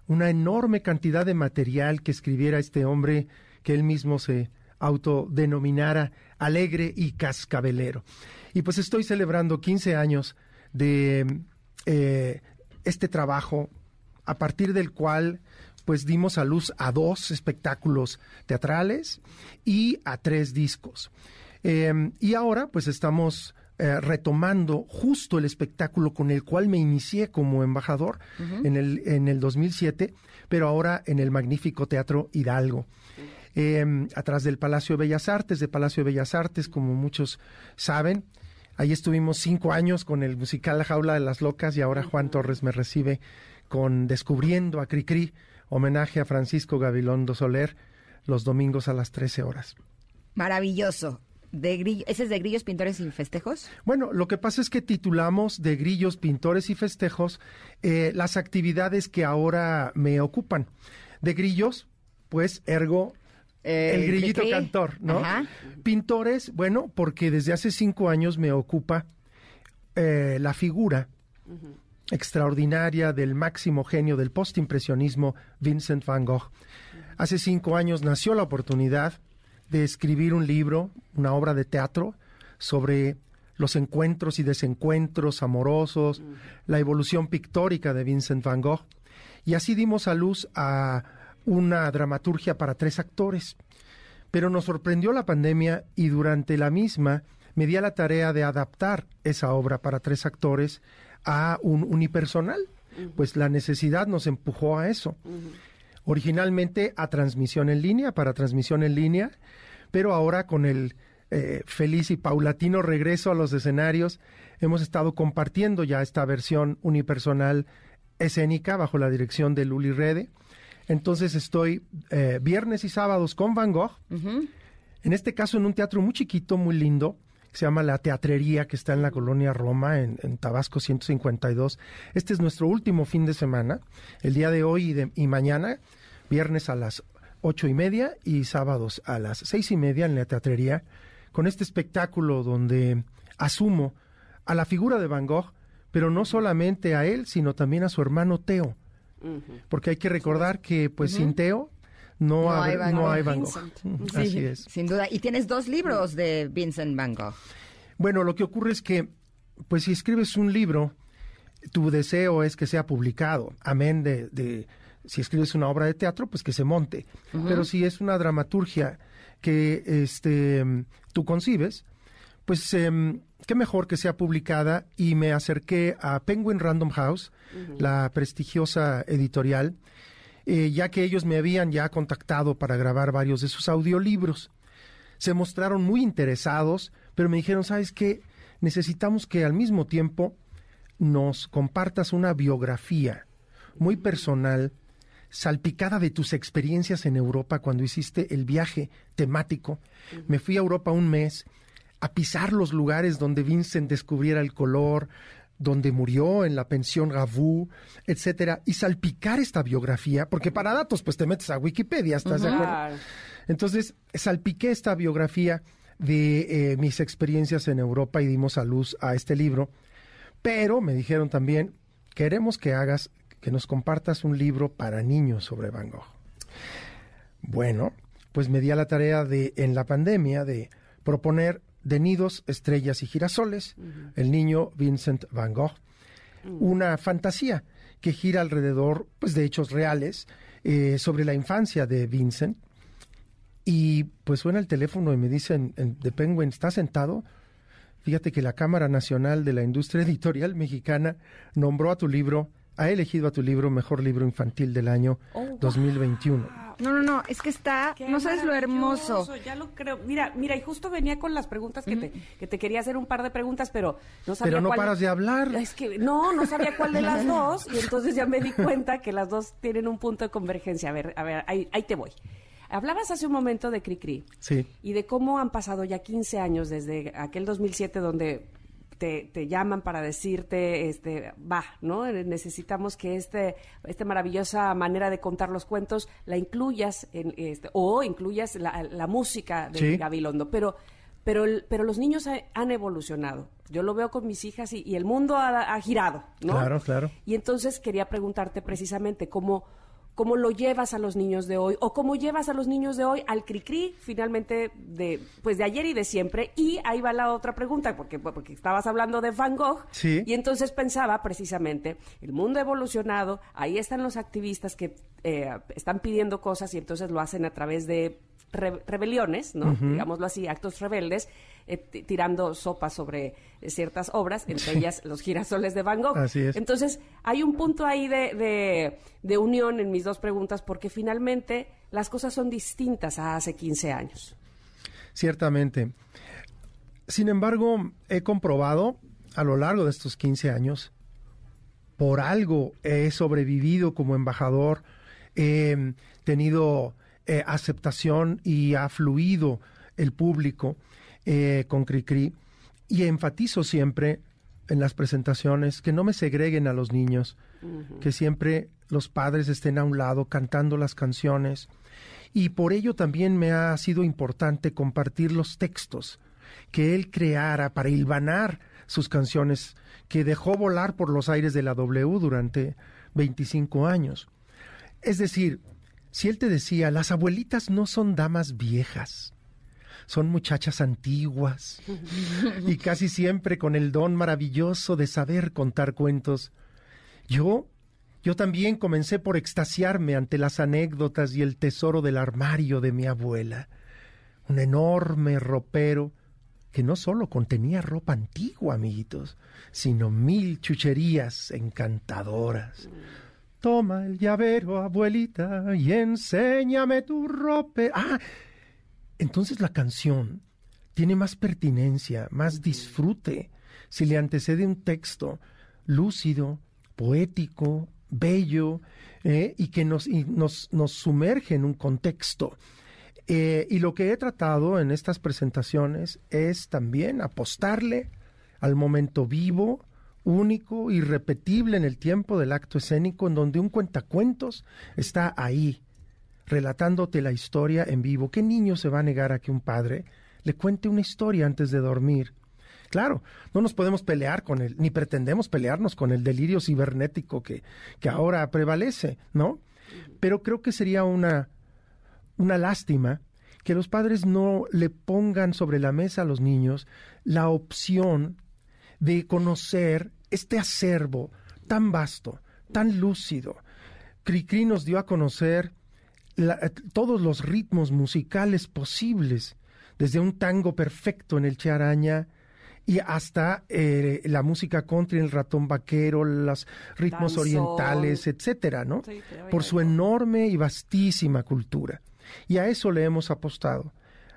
una enorme cantidad de material que escribiera este hombre que él mismo se autodenominara alegre y cascabelero. Y pues estoy celebrando 15 años de eh, este trabajo a partir del cual pues dimos a luz a dos espectáculos teatrales y a tres discos. Em, y ahora pues estamos eh, retomando justo el espectáculo con el cual me inicié como embajador en, el, en el 2007, pero ahora en el magnífico Teatro Hidalgo. Em, atrás del Palacio de Bellas Artes, de Palacio de Bellas Artes, como muchos saben. Ahí estuvimos cinco años con el musical La Jaula de las Locas y ahora Juan Torres me recibe con Descubriendo a Cricri, homenaje a Francisco Gabilondo Soler, los domingos a las 13 horas. Maravilloso. De ¿Ese es de Grillos, Pintores y Festejos? Bueno, lo que pasa es que titulamos de Grillos, Pintores y Festejos eh, las actividades que ahora me ocupan. De Grillos, pues ergo el grillito cantor, ¿no? Pintores, bueno, porque desde hace cinco años me ocupa eh, la figura extraordinaria del máximo genio del postimpresionismo, Vincent van Gogh. Hace cinco años nació la oportunidad de escribir un libro, una obra de teatro, sobre los encuentros y desencuentros amorosos, la evolución pictórica de Vincent van Gogh. Y así dimos a luz a una dramaturgia para tres actores. Pero nos sorprendió la pandemia y durante la misma me di a la tarea de adaptar esa obra para tres actores a un unipersonal. Pues la necesidad nos empujó a eso. Originalmente a transmisión en línea, para transmisión en línea, pero ahora con el eh, feliz y paulatino regreso a los escenarios, hemos estado compartiendo ya esta versión unipersonal escénica bajo la dirección de Luli Rede entonces estoy eh, viernes y sábados con Van Gogh. En este caso en un teatro muy chiquito, muy lindo, que se llama La Teatrería, que está en la colonia Roma, en, Tabasco 152. Este es nuestro último fin de semana, el día de hoy y, de, y mañana, viernes a las ocho y media y sábados a las seis y media en la Teatrería, con este espectáculo donde asumo a la figura de Van Gogh, pero no solamente a él, sino también a su hermano Teo porque hay que recordar que pues sin Teo no, hay, Van Gogh. Así es. Sin duda. Y tienes dos libros de Vincent Van Gogh. Bueno, lo que ocurre es que, pues si escribes un libro, tu deseo es que sea publicado. Amén de, si escribes una obra de teatro, pues que se monte. Pero si es una dramaturgia que este, tú concibes, pues em, qué mejor que sea publicada y me acerqué a Penguin Random House, la prestigiosa editorial, eh, ya que ellos me habían ya contactado para grabar varios de sus audiolibros. Se mostraron muy interesados, pero me dijeron, ¿sabes qué? Necesitamos que al mismo tiempo nos compartas una biografía muy personal, salpicada de tus experiencias en Europa cuando hiciste el viaje temático. Me fui a Europa un mes a pisar los lugares donde Vincent descubriera el color, donde murió en la pensión Gavú, etcétera, y salpicar esta biografía, porque para datos pues te metes a Wikipedia, ¿estás de acuerdo? Entonces, salpiqué esta biografía de eh, mis experiencias en Europa y dimos a luz a este libro, pero me dijeron también, queremos que hagas, que nos compartas un libro para niños sobre Van Gogh. Bueno, pues me di a la tarea de, en la pandemia, de proponer de nidos, estrellas y girasoles, el niño Vincent Van Gogh. Una fantasía que gira alrededor pues, de hechos reales eh, sobre la infancia de Vincent. Y pues suena el teléfono y me dicen, de Penguin, ¿está sentado? Fíjate que la Cámara Nacional de la Industria Editorial Mexicana nombró a tu libro, ha elegido a tu libro Mejor Libro Infantil del año 2021. No, no, no, es que está, no sabes lo hermoso. Ya lo creo. Mira, mira, y justo venía con las preguntas que, te, que te quería hacer un par de preguntas, pero no sabía Pero no cuál... paras de hablar. Es que no, no sabía cuál de las dos, y entonces ya me di cuenta que las dos tienen un punto de convergencia. A ver, a ver, ahí, ahí te voy. Hablabas hace un momento de Cricri. Sí. Y de cómo han pasado ya 15 años desde aquel 2007 donde te, llaman para decirte, este, va, ¿no? Necesitamos que este, esta maravillosa manera de contar los cuentos la incluyas en, este, o incluyas la, música de Gabilondo. Pero, pero, pero los niños han evolucionado. Yo lo veo con mis hijas y, el mundo ha, girado, ¿no? Claro, claro. Y entonces quería preguntarte precisamente cómo cómo lo llevas a los niños de hoy o cómo llevas a los niños de hoy al cri-cri finalmente de pues de ayer y de siempre y ahí va la otra pregunta porque porque estabas hablando de Van Gogh Sí. y entonces pensaba precisamente el mundo ha evolucionado ahí están los activistas que eh, están pidiendo cosas y entonces lo hacen a través de re- rebeliones, ¿no? Digámoslo así, actos rebeldes, eh, ti- tirando sopa sobre eh, ciertas obras, entre ellas los girasoles de Van Gogh. Así es. Entonces, hay un punto ahí de, de- de unión en mis dos preguntas, porque finalmente las cosas son distintas a hace 15 años. Ciertamente. Sin embargo, he comprobado a lo largo de estos 15 años, por algo he sobrevivido como embajador, he tenido eh, aceptación y ha fluido el público eh, con Cricri. Y enfatizo siempre en las presentaciones que no me segreguen a los niños, que siempre los padres estén a un lado cantando las canciones. Y por ello también me ha sido importante compartir los textos que él creara para hilvanar sus canciones que dejó volar por los aires de la W durante 25 años. Es decir, si él te decía, las abuelitas no son damas viejas, son muchachas antiguas y casi siempre con el don maravilloso de saber contar cuentos. Yo, yo también comencé por extasiarme ante las anécdotas y el tesoro del armario de mi abuela, un enorme ropero que no solo contenía ropa antigua, amiguitos, sino mil chucherías encantadoras. Toma el llavero, abuelita, y enséñame tu ropa. Ah, entonces la canción tiene más pertinencia, más disfrute, si le antecede un texto lúcido, poético, bello, eh, y que nos, y nos, nos sumerge en un contexto. Eh, y lo que he tratado en estas presentaciones es también apostarle al momento vivo, único, irrepetible en el tiempo del acto escénico, en donde un cuentacuentos está ahí, relatándote la historia en vivo. ¿Qué niño se va a negar a que un padre le cuente una historia antes de dormir? Claro, no nos podemos pelear con él, ni pretendemos pelearnos con el delirio cibernético que, que ahora prevalece, ¿no? Pero creo que sería una, una lástima que los padres no le pongan sobre la mesa a los niños la opción de conocer este acervo tan vasto, tan lúcido. Cricri nos dio a conocer la- eh, todos los ritmos musicales posibles, desde un tango perfecto en el Che Araña y hasta eh, la música country, el ratón vaquero, los ritmos Danzón. orientales, etcétera, ¿no? Sí. Por su enorme y vastísima cultura. Y a eso le hemos apostado,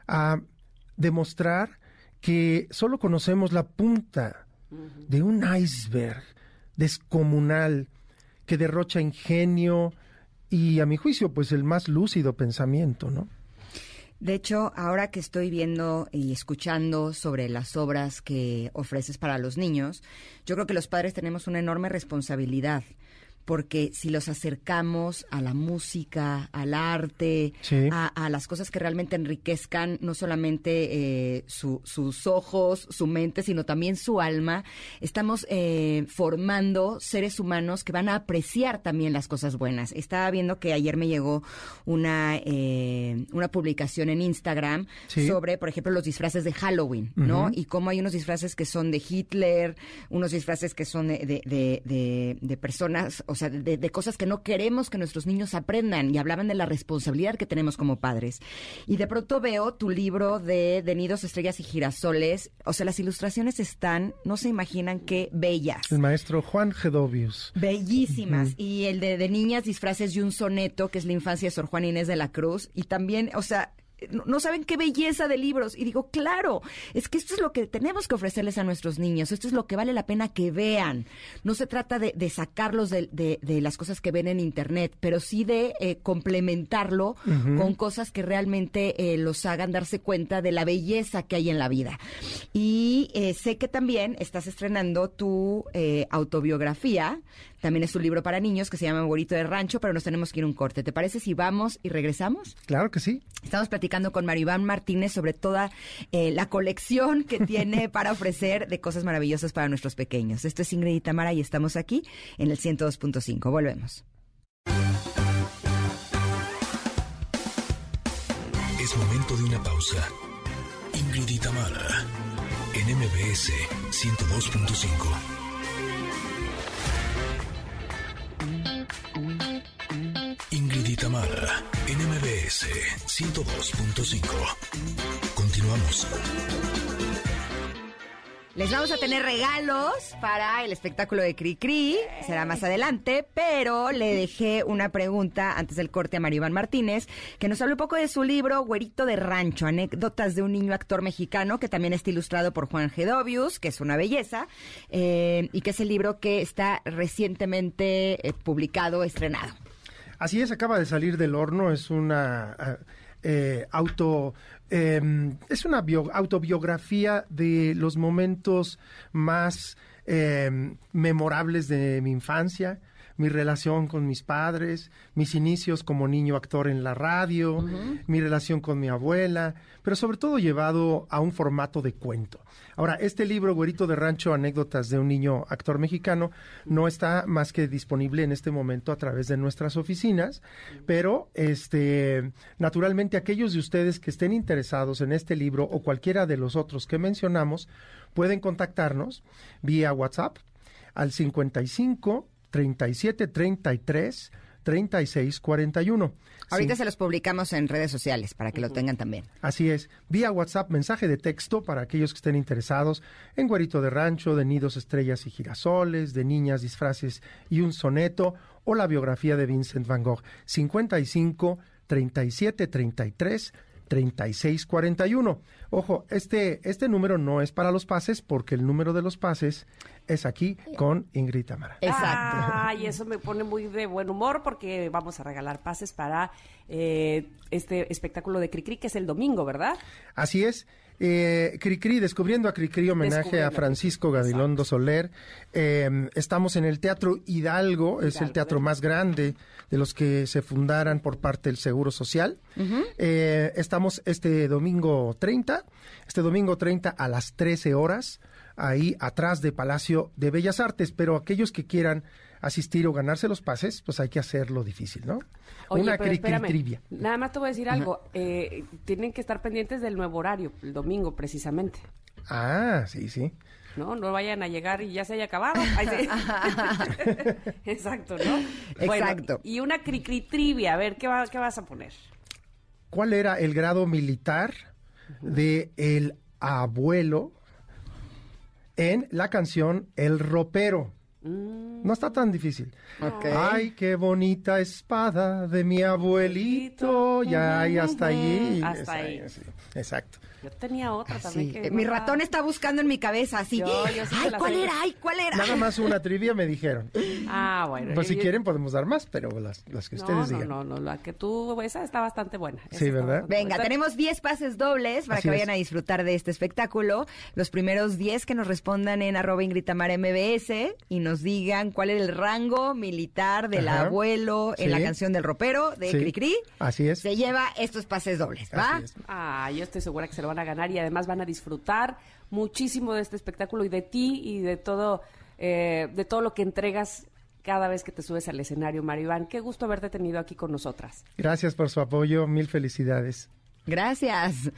a demostrar que solo conocemos la punta de un iceberg descomunal que derrocha ingenio y, a mi juicio, pues el más lúcido pensamiento, ¿no? De hecho, ahora que estoy viendo y escuchando sobre las obras que ofreces para los niños, yo creo que los padres tenemos una enorme responsabilidad. Porque si los acercamos a la música, al arte, Sí. a, a las cosas que realmente enriquezcan no solamente eh, su- sus ojos, su mente, sino también su alma, estamos eh, formando seres humanos que van a apreciar también las cosas buenas. Estaba viendo que ayer me llegó una, eh, una publicación en Instagram Sí. sobre, por ejemplo, los disfraces de Halloween, ¿no? Y cómo hay unos disfraces que son de Hitler, unos disfraces que son de, de, de- de- de personas, o sea, de, de cosas que no queremos que nuestros niños aprendan. Y hablaban de la responsabilidad que tenemos como padres. Y de pronto veo tu libro de, de Nidos, Estrellas y Girasoles. O sea, las ilustraciones están, no se imaginan qué bellas. El maestro Juan Gedovius. Bellísimas. Y el de, de niñas, disfraces y un soneto, que es la infancia de Sor Juan Inés de la Cruz. Y también, o sea, no, saben qué belleza de libros. Y digo, claro, es que esto es lo que tenemos que ofrecerles a nuestros niños. Esto es lo que vale la pena que vean. No se trata de, de sacarlos de, de- de las cosas que ven en Internet, pero sí de eh, complementarlo con cosas que realmente eh, los hagan darse cuenta de la belleza que hay en la vida. Y eh, sé que también estás estrenando tu eh, autobiografía. También es un libro para niños que se llama Abuelito de Rancho, pero nos tenemos que ir un corte. ¿Te parece si vamos y regresamos? Claro que sí. Estamos platicando con Mario Iván Martínez sobre toda eh, la colección que tiene para ofrecer de cosas maravillosas para nuestros pequeños. Esto es Ingrid y Tamara y estamos aquí en el 102.5. Volvemos. Es momento de una pausa. Ingrid y Tamara, en MBS 102.5. Ingrid y Tamara, en MBS 102.5. Continuamos. Les vamos a tener regalos para el espectáculo de Cricri, será más adelante, pero le dejé una pregunta antes del corte a Mario Iván Martínez, que nos habló un poco de su libro Güerito de Rancho, anécdotas de un niño actor mexicano, que también está ilustrado por Juan Gedovius, que es una belleza, eh, y que es el libro que está recientemente eh, publicado, estrenado. Así es, acaba de salir del horno, es una ah, eh, auto eh, es una bio, autobiografía de los momentos más eh, memorables de mi infancia, mi relación con mis padres, mis inicios como niño actor en la radio, uh -huh. mi relación con mi abuela, pero sobre todo llevado a un formato de cuento. Ahora, este libro, Güerito de Rancho, Anécdotas de un niño actor mexicano, no está más que disponible en este momento a través de nuestras oficinas, pero este, naturalmente aquellos de ustedes que estén interesados en este libro o cualquiera de los otros que mencionamos, pueden contactarnos vía WhatsApp al 55 37 33 36 41. Ahorita sí. se los publicamos en redes sociales para que uh -huh. lo tengan también. Así es. Vía WhatsApp, mensaje de texto para aquellos que estén interesados en Güerito de Rancho, de Nidos, Estrellas y Girasoles, de Niñas, Disfraces y un Soneto, o la biografía de Vincent Van Gogh. 55 37 33 3641. Ojo, este, este número no es para los pases porque el número de los pases es aquí con Ingrid Tamara. Exacto. Ay, eso me pone muy de buen humor porque vamos a regalar pases para eh, este espectáculo de Cricri que es el domingo, ¿verdad? Así es. Eh, Cricri, descubriendo a Cricri, homenaje a Francisco Gabilondo Soler. Eh, estamos en el Teatro Hidalgo, Hidalgo, es el teatro más grande de los que se fundaran por parte del Seguro Social. Uh -huh. eh, estamos este domingo 30, este domingo 30 a las 13 horas, ahí atrás de Palacio de Bellas Artes, pero aquellos que quieran asistir o ganarse los pases, pues hay que hacerlo difícil, ¿no? Oye, Una cri -cri trivia. Nada más te voy a decir algo. Eh, tienen que estar pendientes del nuevo horario, el domingo precisamente. Ah, sí, sí. No, no vayan a llegar y ya se haya acabado. Ay, sí. Exacto, ¿no? Exacto. Bueno, y una cri-cri trivia, a ver, ¿qué, va, ¿qué vas a poner? ¿Cuál era el grado militar de el abuelo en la canción El ropero? Mm. No está tan difícil. Okay. Ay, qué bonita espada de mi abuelito. Ya, y hasta allí. Hasta ahí. Sí, exacto. Yo tenía otra también. Sí. Que Mi ratón está buscando en mi cabeza, así. Yo, yo sí ay, ¿cuál era? Ay, ¿cuál era? Nada más una trivia me dijeron. Ah, bueno. Pues si yo... quieren podemos dar más, pero las, las que no, ustedes no, digan. No, no, la que tú, esa está bastante buena. Sí, ¿verdad? Venga, buena. tenemos 10 pases dobles para Así que vayan es. a disfrutar de este espectáculo. Los primeros 10 que nos respondan en arroba Ingritamar MBS y nos digan cuál era el rango militar del Ajá. abuelo en Sí. la canción del ropero de Sí. Cricri. Así es. Se lleva estos pases dobles, ¿va? Así es. Ah, yo estoy segura que se lo van a ganar y además van a disfrutar muchísimo de este espectáculo y de ti y de todo, eh, de todo lo que entregas cada vez que te subes al escenario, Maribán. Qué gusto haberte tenido aquí con nosotras. Gracias por su apoyo, mil felicidades. Gracias.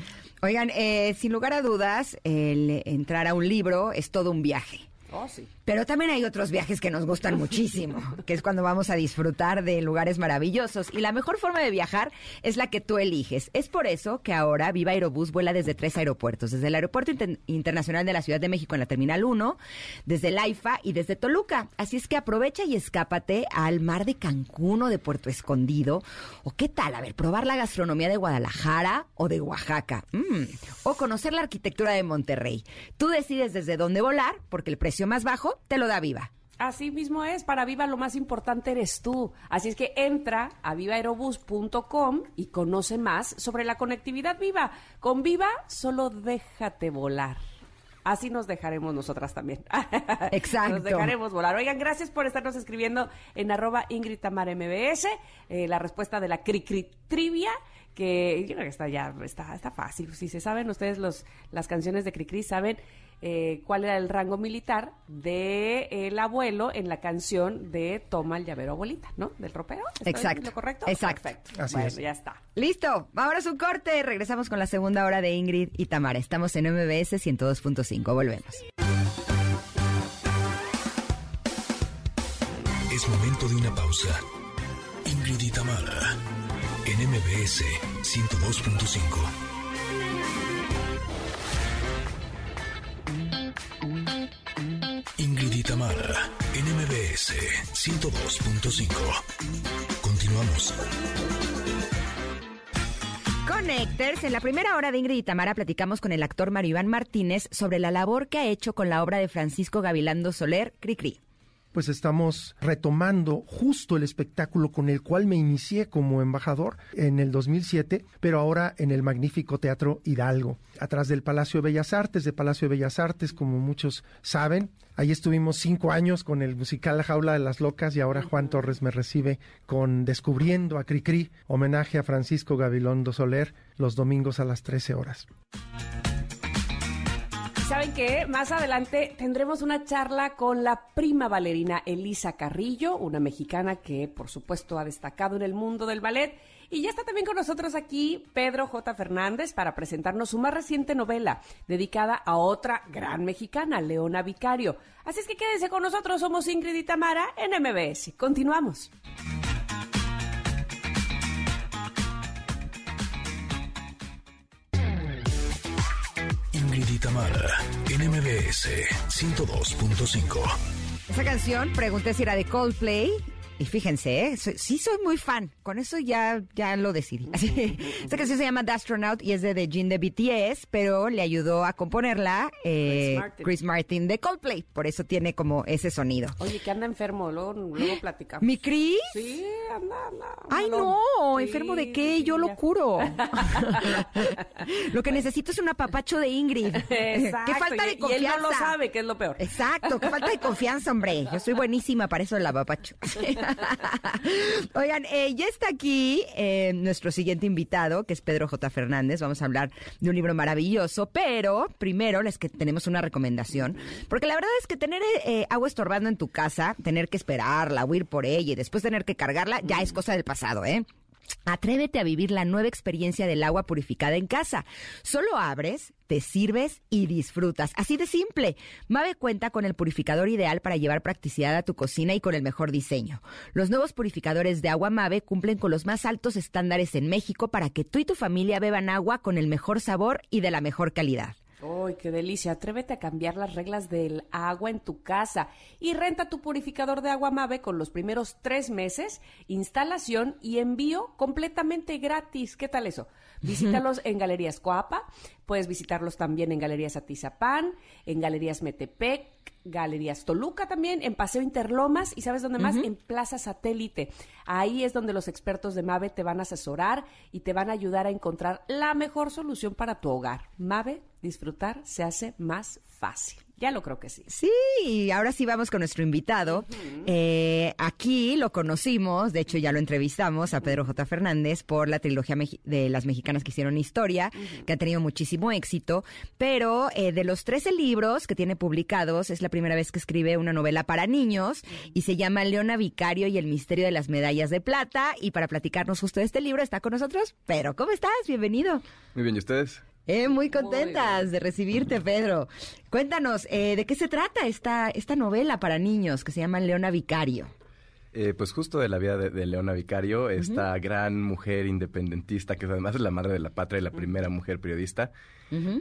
Oigan, eh, sin lugar a dudas, el entrar a un libro es todo un viaje. Oh, sí. Pero también hay otros viajes que nos gustan muchísimo, que es cuando vamos a disfrutar de lugares maravillosos. Y la mejor forma de viajar es la que tú eliges. Es por eso que ahora Viva Aerobús vuela desde tres aeropuertos. Desde el Aeropuerto Inter Internacional de la Ciudad de México en la Terminal 1, desde el AIFA y desde Toluca. Así es que aprovecha y escápate al mar de Cancún o de Puerto Escondido. O qué tal, a ver, probar la gastronomía de Guadalajara o de Oaxaca. Mm. O conocer la arquitectura de Monterrey. Tú decides desde dónde volar, porque el precio más bajo te lo da Viva. Así mismo es, para Viva lo más importante eres tú. Así es que entra a vivaerobus.com y conoce más sobre la conectividad Viva. Con Viva, solo déjate volar. Así nos dejaremos nosotras también. Exacto. Nos dejaremos volar. Oigan, gracias por estarnos escribiendo en arroba Ingrid Tamara MBS, eh, la respuesta de la Cri Cri Trivia que yo creo que está ya, está, está fácil. Si se saben ustedes los, las canciones de Cricri, saben eh, cuál era el rango militar de el abuelo en la canción de Toma el llavero abuelita, ¿no? Del ropero. ¿Está Exacto. ¿Lo correcto? Exacto. Perfecto. Así bueno, es. ya está. Listo, ahora es un corte. Regresamos con la segunda hora de Ingrid y Tamara. Estamos en MBS 102.5. Volvemos. Es momento de una pausa. Ingrid y Tamara, en MBS 102.5. Ingrid y Tamara, en MBS 102.5. Continuamos. Connectors, en la primera hora de Ingrid y Tamara platicamos con el actor Mario Iván Martínez sobre la labor que ha hecho con la obra de Francisco Gavilando Soler, Cricri. Pues estamos retomando justo el espectáculo con el cual me inicié como embajador en el 2007, pero ahora en el magnífico Teatro Hidalgo, atrás del Palacio de Bellas Artes, de Palacio de Bellas Artes, como muchos saben. Ahí estuvimos cinco años con el musical La Jaula de las Locas y ahora Juan Torres me recibe con Descubriendo a Cricri, homenaje a Francisco Gabilondo Soler, los domingos a las 13 horas. ¿Saben qué? Más adelante tendremos una charla con la prima bailarina Elisa Carrillo, una mexicana que por supuesto ha destacado en el mundo del ballet. Y ya está también con nosotros aquí Pedro J. Fernández para presentarnos su más reciente novela dedicada a otra gran mexicana, Leona Vicario. Así es que quédense con nosotros, somos Ingrid y Tamara en MBS. Continuamos. Ingrid y Tamara, en MBS 102.5. Esa canción, pregunté si era de Coldplay. Y fíjense, ¿eh? Soy- sí soy muy fan. Con eso ya, ya lo decidí. Así, esta canción se llama The Astronaut y es de The Jin de BTS, pero le ayudó a componerla eh, Chris Martin. Chris Martin de Coldplay. Por eso tiene como ese sonido. Oye, que anda enfermo, luego, luego platicamos. ¿Mi Chris? Sí, anda, anda. Ay, no, Sí, enfermo de qué, sí, yo lo curo. lo que necesito es un apapacho de Ingrid. Exacto. qué falta de confianza. Y él no lo sabe, que es lo peor. Exacto, qué falta de confianza, hombre. Yo soy buenísima para eso del lavapacho. Oigan, eh, ya está aquí eh, nuestro siguiente invitado, que es Pedro J. Fernández. Vamos a hablar de un libro maravilloso, pero primero les que tenemos una recomendación, porque la verdad es que tener eh, agua estorbando en tu casa, tener que esperarla, o ir por ella y después tener que cargarla, ya es cosa del pasado, ¿eh? Atrévete a vivir la nueva experiencia del agua purificada en casa. Solo abres, te sirves y disfrutas. Así de simple. Mave cuenta con el purificador ideal para llevar practicidad a tu cocina y con el mejor diseño. Los nuevos purificadores de agua Mave cumplen con los más altos estándares en México para que tú y tu familia beban agua con el mejor sabor y de la mejor calidad. ¡Ay, qué delicia! Atrévete a cambiar las reglas del agua en tu casa y renta tu purificador de agua Mave con los primeros tres meses, instalación y envío completamente gratis. ¿Qué tal eso? Visítalos en Galerías Coapa, puedes visitarlos también en Galerías Atizapán, en Galerías Metepec, Galerías Toluca también, en Paseo Interlomas y ¿sabes dónde más? En Plaza Satélite. Ahí es donde los expertos de Mave te van a asesorar y te van a ayudar a encontrar la mejor solución para tu hogar. Mave, disfrutar se hace más fácil. Ya lo creo que sí. Sí, y ahora sí vamos con nuestro invitado. Eh, aquí lo conocimos, de hecho ya lo entrevistamos a Pedro J. Fernández por la trilogía meji- de las mexicanas que hicieron historia, que ha tenido muchísimo éxito, pero eh, de los 13 libros que tiene publicados, es la primera vez que escribe una novela para niños y se llama Leona Vicario y el misterio de las medallas de plata. Y para platicarnos justo de este libro está con nosotros Pedro. ¿Cómo estás? Bienvenido. Muy bien, ¿y ustedes? Eh, muy contentas de recibirte, Pedro. Cuéntanos, eh, ¿de qué se trata esta, esta novela para niños que se llama Leona Vicario? Eh, pues justo de la vida de, de Leona Vicario, esta gran mujer independentista que además es la madre de la patria y la primera mujer periodista,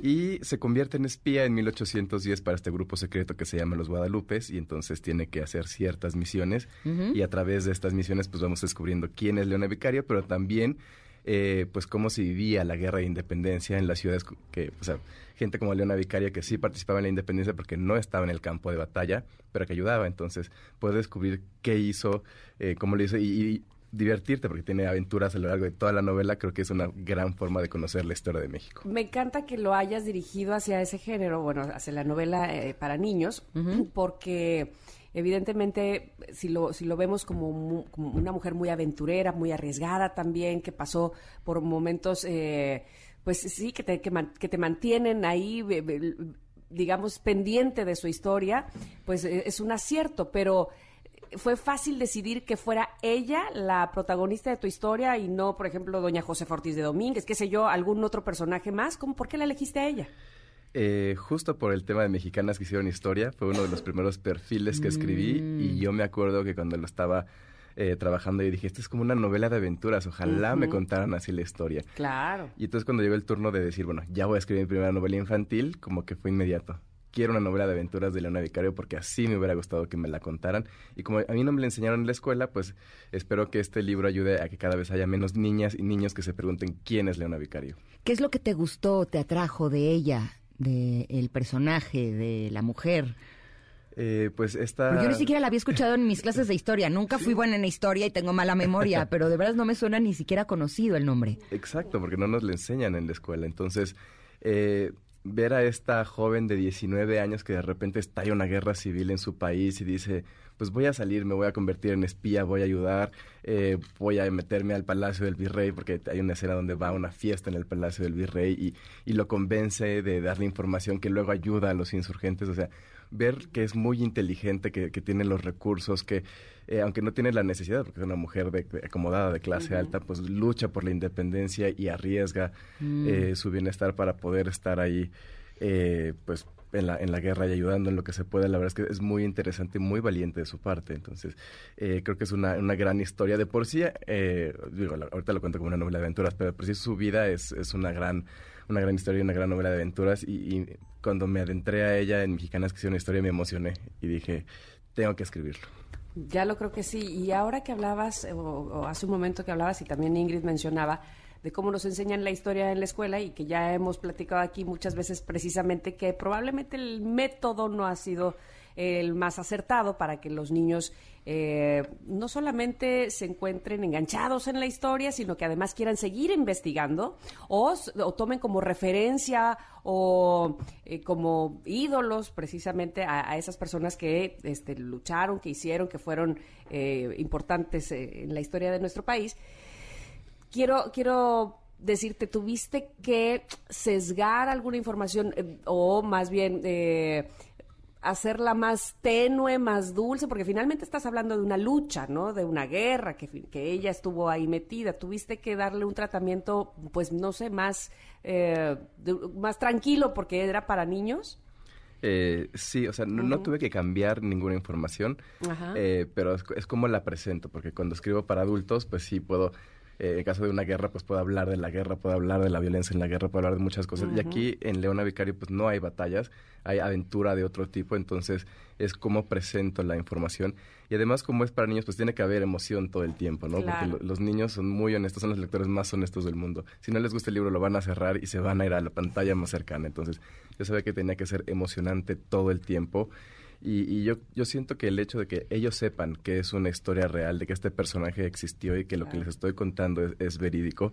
y se convierte en espía en 1810 para este grupo secreto que se llama los Guadalupes y entonces tiene que hacer ciertas misiones. Y a través de estas misiones pues vamos descubriendo quién es Leona Vicario, pero también eh, pues cómo se vivía la guerra de independencia en las ciudades que, o sea, gente como Leona Vicaria que sí participaba en la independencia porque no estaba en el campo de batalla, pero que ayudaba. Entonces, puedes descubrir qué hizo, eh, cómo lo hizo y, y divertirte porque tiene aventuras a lo largo de toda la novela. Creo que es una gran forma de conocer la historia de México. Me encanta que lo hayas dirigido hacia ese género, bueno, hacia la novela eh, para niños, porque evidentemente, si lo, si lo vemos como, una mujer muy aventurera, muy arriesgada también, que pasó por momentos, eh, pues sí, que te, que, que te mantienen ahí, digamos, pendiente de su historia, pues eh, es un acierto, pero fue fácil decidir que fuera ella la protagonista de tu historia y no, por ejemplo, doña José Ortiz de Domínguez, qué sé yo, algún otro personaje más. ¿Cómo, ¿Por qué la elegiste a ella? Eh, justo por el tema de mexicanas que hicieron historia, fue uno de los primeros perfiles que escribí y mm. yo me acuerdo que cuando lo estaba eh, trabajando y dije, esto es como una novela de aventuras, ojalá me contaran así la historia. Claro. Y entonces cuando llegó el turno de decir, bueno, ya voy a escribir mi primera novela infantil, como que fue inmediato quiero una novela de aventuras de Leona Vicario porque así me hubiera gustado que me la contaran. Y como a mí no me la enseñaron en la escuela, pues espero que este libro ayude a que cada vez haya menos niñas y niños que se pregunten quién es Leona Vicario. ¿Qué es lo que te gustó, te atrajo de ella, del personaje, de la mujer? Eh, pues esta... yo ni siquiera la había escuchado en mis clases de historia. Nunca fui buena en historia y tengo mala memoria, pero de verdad no me suena ni siquiera conocido el nombre. Exacto, porque no nos lo enseñan en la escuela. Entonces, eh, ver a esta joven de 19 años que de repente estalla una guerra civil en su país y dice, pues voy a salir, me voy a convertir en espía, voy a ayudar, eh, voy a meterme al Palacio del Virrey, porque hay una escena donde va a una fiesta en el Palacio del Virrey y, y lo convence de darle información que luego ayuda a los insurgentes. O sea, ver que es muy inteligente, que, que tiene los recursos, que eh, aunque no tiene la necesidad, porque es una mujer de, acomodada de clase alta, pues lucha por la independencia y arriesga mm. eh, su bienestar para poder estar ahí, eh, pues en la, en la guerra y ayudando en lo que se puede. La verdad es que es muy interesante y muy valiente de su parte. Entonces, creo que es una, una, gran historia. De por sí, digo, ahorita lo cuento como una novela de aventuras, pero de por sí su vida es, es una gran una gran historia y una gran novela de aventuras. Y, cuando me adentré a ella en Mexicanas que hicieron una historia, me emocioné y dije, tengo que escribirlo. Ya lo creo que sí. Y ahora que hablabas, o, hace un momento que hablabas, y también Ingrid mencionaba, de cómo nos enseñan la historia en la escuela y que ya hemos platicado aquí muchas veces precisamente que probablemente el método no ha sido el más acertado para que los niños eh, no solamente se encuentren enganchados en la historia, sino que además quieran seguir investigando o, tomen como referencia o eh, como ídolos precisamente a, esas personas que este, lucharon, que hicieron, que fueron eh, importantes en la historia de nuestro país. Quiero, quiero decirte, tuviste que sesgar alguna información o más bien hacerla más tenue, más dulce, porque finalmente estás hablando de una lucha, ¿no? De una guerra, que, que ella estuvo ahí metida. Tuviste que darle un tratamiento, pues, no sé, más, eh, más tranquilo porque era para niños. Eh, sí, o sea, no, tuve que cambiar ninguna información, eh, pero es, es, como la presento, porque cuando escribo para adultos, pues sí puedo eh, en caso de una guerra, pues puedo hablar de la guerra, puedo hablar de la violencia en la guerra, puedo hablar de muchas cosas. Y aquí en Leona Vicario, pues no hay batallas, hay aventura de otro tipo, entonces es como presento la información. Y además, como es para niños, pues tiene que haber emoción todo el tiempo, ¿no? Porque los niños son muy honestos, son los lectores más honestos del mundo. Si no les gusta el libro, lo van a cerrar y se van a ir a la pantalla más cercana. Entonces, yo sabía que tenía que ser emocionante todo el tiempo. Y, yo, yo siento que el hecho de que ellos sepan que es una historia real, de que este personaje existió y que lo que les estoy contando es, es verídico,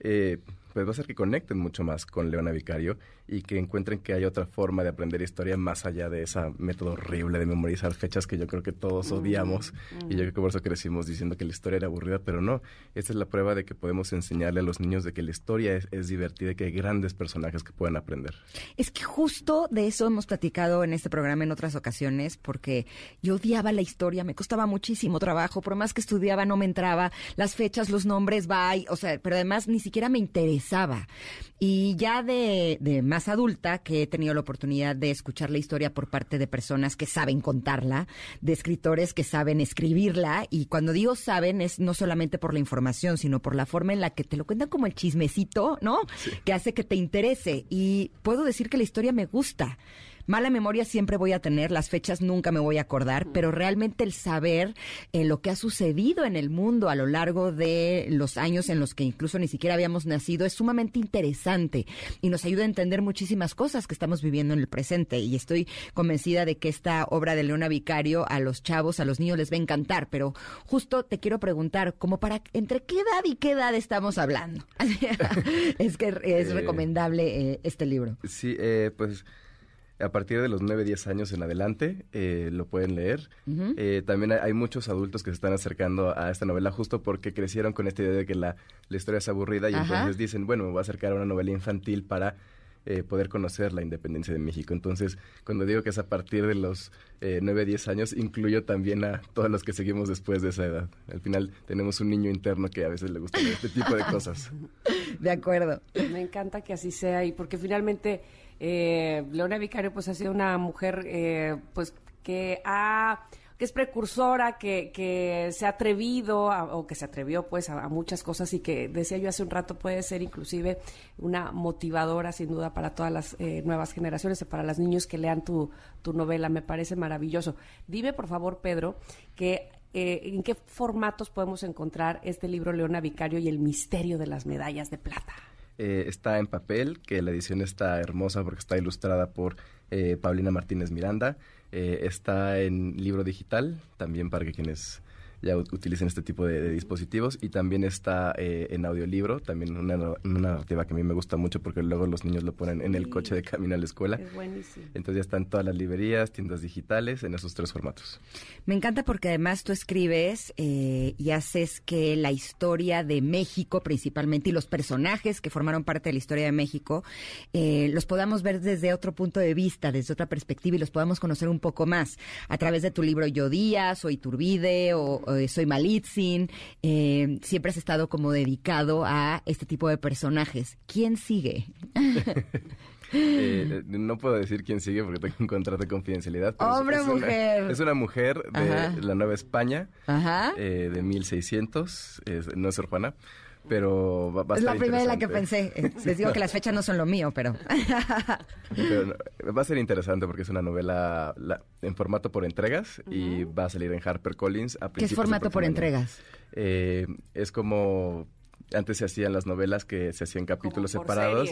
eh, pues va a hacer que conecten mucho más con Leona Vicario y que encuentren que hay otra forma de aprender historia más allá de ese método horrible de memorizar fechas que yo creo que todos odiamos y yo creo que por eso crecimos diciendo que la historia era aburrida, pero no, esta es la prueba de que podemos enseñarle a los niños de que la historia es, divertida y que hay grandes personajes que pueden aprender. Es que justo de eso hemos platicado en este programa en otras ocasiones porque yo odiaba la historia, me costaba muchísimo trabajo, por más que estudiaba no me entraba, las fechas, los nombres, bye, o sea, pero además ni siquiera me interesaba. Y ya de, de más adulta, que he tenido la oportunidad de escuchar la historia por parte de personas que saben contarla, de escritores que saben escribirla, y cuando digo saben es no solamente por la información, sino por la forma en la que te lo cuentan como el chismecito, ¿no? Que hace que te interese. Y puedo decir que la historia me gusta. Mala memoria siempre voy a tener, las fechas nunca me voy a acordar, pero realmente el saber eh, lo que ha sucedido en el mundo a lo largo de los años en los que incluso ni siquiera habíamos nacido es sumamente interesante y nos ayuda a entender muchísimas cosas que estamos viviendo en el presente. Y estoy convencida de que esta obra de Leona Vicario a los chavos, a los niños les va a encantar, pero justo te quiero preguntar, como para entre qué edad y qué edad estamos hablando. es que es eh, recomendable eh, este libro. Sí, pues a partir de los 9, 10 años en adelante eh, lo pueden leer. Eh, también hay, muchos adultos que se están acercando a esta novela justo porque crecieron con esta idea de que la, la historia es aburrida y entonces dicen, bueno, me voy a acercar a una novela infantil para eh, poder conocer la independencia de México. Entonces, cuando digo que es a partir de los eh, 9, 10 años, incluyo también a todos los que seguimos después de esa edad. Al final tenemos un niño interno que a veces le gusta este tipo de cosas. De acuerdo. Me encanta que así sea y porque finalmente eh, Leona Vicario pues ha sido una mujer eh, pues que ha que es precursora, que, que se ha atrevido o que se atrevió pues a, muchas cosas y que decía yo hace un rato puede ser inclusive una motivadora sin duda para todas las eh, nuevas generaciones y para los niños que lean tu, tu novela. Me parece maravilloso. Dime por favor Pedro que eh, en qué formatos podemos encontrar este libro Leona Vicario y el misterio de las medallas de plata. Eh, está en papel, que la edición está hermosa porque está ilustrada por eh, Paulina Martínez Miranda. Eh, está en libro digital, también para que quienes ya utilicen este tipo de, dispositivos y también está eh, en audiolibro, también una, narrativa que a mí me gusta mucho porque luego los niños lo ponen en el coche de camino a la escuela. Es buenísimo. Entonces ya están todas las librerías, tiendas digitales en esos tres formatos. Me encanta porque además tú escribes eh, y haces que la historia de México principalmente y los personajes que formaron parte de la historia de México eh, los podamos ver desde otro punto de vista, desde otra perspectiva y los podamos conocer un poco más a través de tu libro Yo Díaz o Iturbide o soy Malitzin, eh, siempre has estado como dedicado a este tipo de personajes. ¿Quién sigue? Eh, no puedo decir quién sigue porque tengo un contrato de confidencialidad. Hombre es, mujer. es una mujer de la Nueva España, eh, de 1600, no es Juana pero va, a Es la primera en la que pensé. Eh, les digo que las fechas no son lo mío, pero... va a ser interesante porque es una novela en formato por entregas y va a salir en HarperCollins a ¿Qué es formato por entregas? Eh, es como antes se hacían las novelas que se hacían capítulos separados